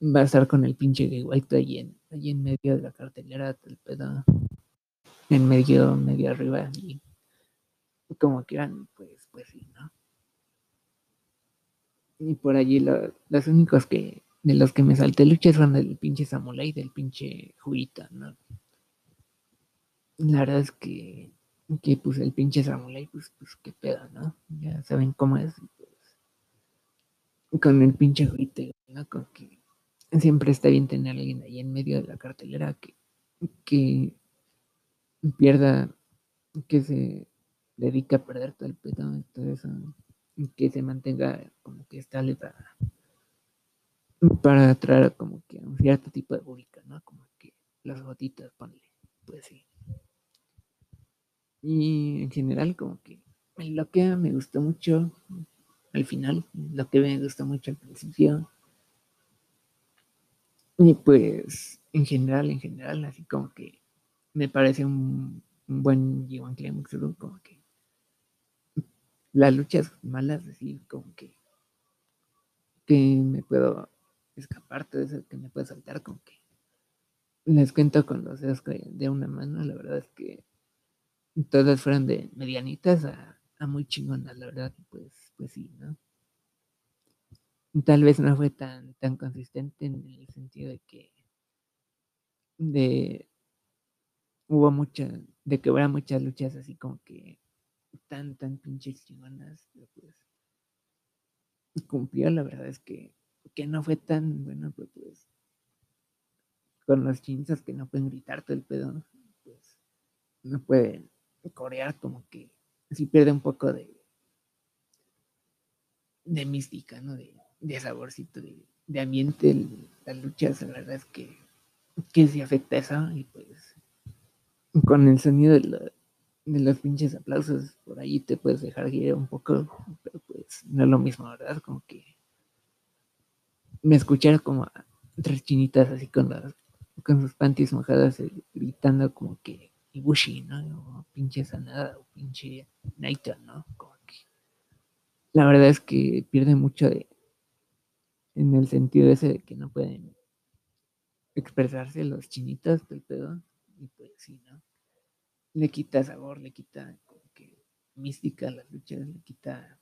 va a estar con el pinche de White allí en, allí en medio de la cartelera, el pedo, en medio, medio arriba y como quieran, pues, pues sí, ¿no? Y por allí los únicos que, de los que me salté luchas son del pinche Samurai y del pinche Juita, ¿no? La verdad es que, que pues el pinche Samurai, pues, pues qué pedo, ¿no? Ya saben cómo es, pues, con el pinche Juita, ¿no? Con que siempre está bien tener a alguien ahí en medio de la cartelera que, que pierda, que se dedica a perder todo el pedo todo eso, que se mantenga como que estable para, para atraer como que un cierto tipo de público, ¿no? Como que las gotitas, ponle, pues sí. Y en general como que lo que me gustó mucho al final, lo que me gustó mucho al principio, y pues en general, en general, así como que me parece un, buen G1 Climax, como que las luchas malas, así como que, que me puedo escapar, todo eso que me puede saltar, como que les cuento con los dedos de una mano, la verdad es que todas fueron de medianitas a, muy chingonas, la verdad, pues, pues sí, ¿no? Tal vez no fue tan, tan consistente en el sentido de que de hubo mucha, de que hubiera muchas luchas así como que tan, tan pinches chingonas, pero pues cumplió, la verdad es que, que no fue tan bueno, pero pues con los chinzas que no pueden gritar todo el pedo, pues no pueden corear como que si pierde un poco de de mística, ¿no? De, de saborcito, de, ambiente, las luchas, la verdad es que, que sí afecta eso y pues con el sonido de, la, de los pinches aplausos, por ahí te puedes dejar guiar un poco, pero pues no es lo mismo, ¿verdad? Como que me escucharon como a tres chinitas así con las con sus panties mojadas eh, gritando como que Ibushi, ¿no? O pinche Sanada o pinche Naito, ¿no? Como que la verdad es que pierde mucho de en el sentido ese de que no pueden expresarse los chinitas del pedo y pues sí, ¿no? le quita sabor, le quita como que mística a las luchas, le quita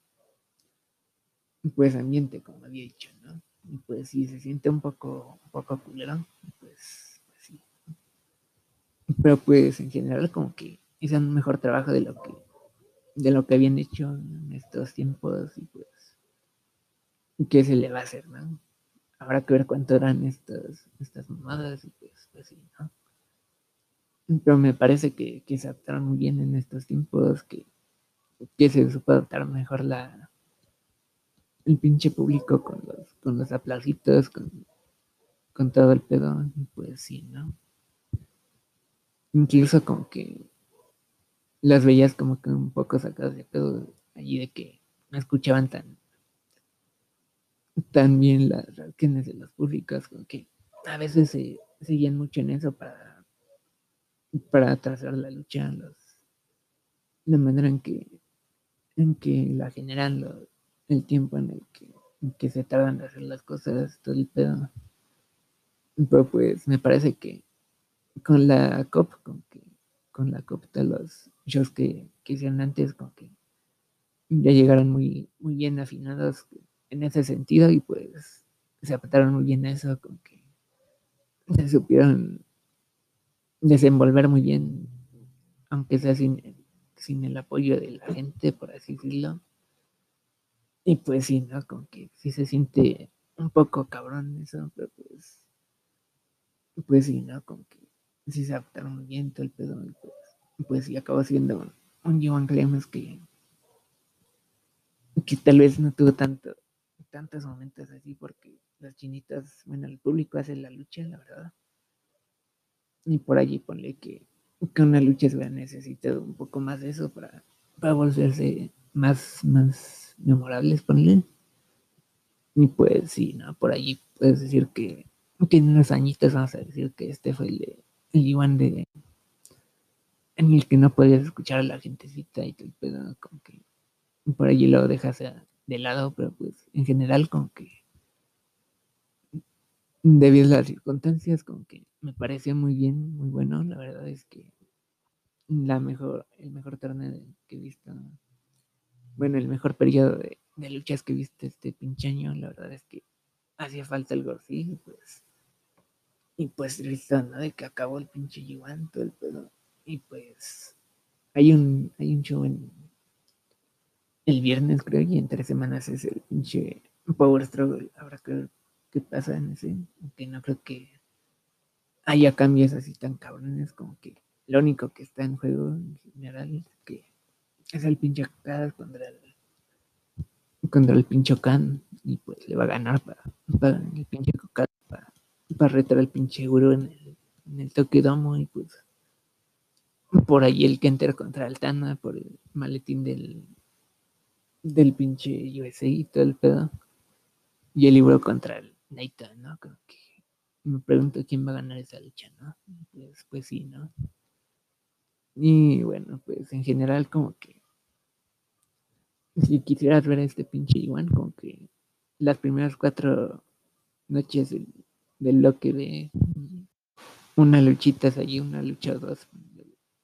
pues ambiente, como había dicho, ¿no? Y pues sí, se siente un poco, un poco culero, pues, pues, sí. Pero pues en general como que hizo un mejor trabajo de lo que de lo que habían hecho en estos tiempos y pues qué se le va a hacer, ¿no? Habrá que ver cuánto eran estas, estas mamadas y pues, pues sí, ¿no? Pero me parece que, se adaptaron muy bien en estos tiempos, que, que se supo adaptar mejor la el pinche público con los, con los aplausitos, con, con todo el pedo, pues sí, ¿no? Incluso como que las veías como que un poco sacadas de pedo allí de que no escuchaban tan tan bien las reacciones de los públicos, como que a veces se siguen mucho en eso para para trazar la lucha, los, la manera en que, en que la generan, el tiempo en el que, se tardan de hacer las cosas, todo el pedo. Pero pues me parece que con la COP, con que con la COP de los shows que, que hicieron antes, con que ya llegaron muy, muy bien afinados en ese sentido y pues se adaptaron muy bien eso, como que se supieron desenvolver muy bien, aunque sea sin, sin el apoyo de la gente, por así decirlo. Y pues sí, ¿no? Como que sí se siente un poco cabrón eso, pero pues, pues sí, ¿no? Como que sí se adaptaron muy bien todo el pedo, y pues, pues sí acabó siendo un Joan Clemens que, que tal vez no tuvo tanto, tantos momentos así porque las chinitas, bueno, el público hace la lucha, la verdad. Y por allí ponle que, que una lucha se va a necesitar un poco más de eso para, para volverse más, más memorables, ponle. Y pues sí, ¿no? Por allí puedes decir que, que en unos añitos vamos a decir que este fue el, el Iván de en el que no podías escuchar a la gentecita y todo el pedo, como que por allí lo dejas de lado, pero pues en general como que debido a las circunstancias, como que me pareció muy bien, muy bueno. La verdad es que la mejor, el mejor torneo que he visto, bueno, el mejor periodo de, luchas que he visto este pinche año, la verdad es que hacía falta el Gorsi, pues, y pues listo, ¿no? De que acabó el pinche todo el pedo. Y pues hay un, hay un show en el viernes, creo, y en tres semanas es el pinche Power Struggle. Habrá que qué pasa en ese, aunque no creo que haya cambios así tan cabrones como que lo único que está en juego en general es que es el pinche Cocada contra el contra el pinche Khan y pues le va a ganar para, para el pinche Cocada para, para retar al pinche Guru en el, en el toque domo y pues por ahí el Kenter contra Altana por el maletín del del pinche USA y todo el pedo y el libro contra el Nathan, ¿no? Creo que me pregunto quién va a ganar esa lucha, ¿no? Pues, pues sí, ¿no? Y bueno, pues en general como que si quisieras ver a este pinche Iwan, como que las primeras cuatro noches del, del loque de una luchita allí, una lucha dos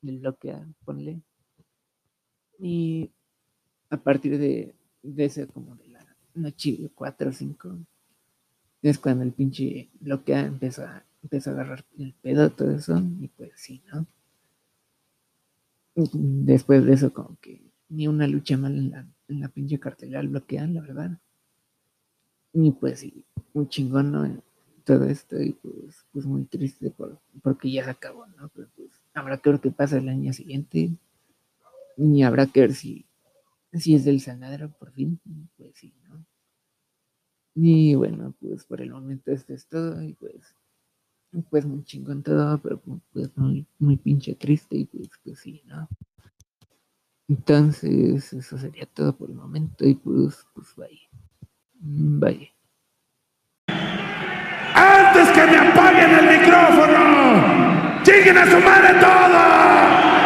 del, loque, ponle. Y a partir de, ese como de la noche cuatro o cinco es cuando el pinche bloquea empieza, a agarrar el pedo, todo eso, y pues sí, ¿no? Después de eso, como que ni una lucha mal en la, en la pinche cartelera bloquean, la verdad. Y pues sí, muy chingón, ¿no? Todo esto, y pues, pues muy triste por, porque ya se acabó, ¿no? Pero pues habrá que ver qué pasa el año siguiente. Y habrá que ver si, si es del sanadero por fin. Pues sí, ¿no? Y bueno, pues por el momento esto es todo y pues, pues muy chingón todo, pero pues muy, muy pinche triste y pues, pues sí, ¿no? Entonces, eso sería todo por el momento y pues, pues bye. Bye. Antes que me apaguen el micrófono, lleguen a su madre todos.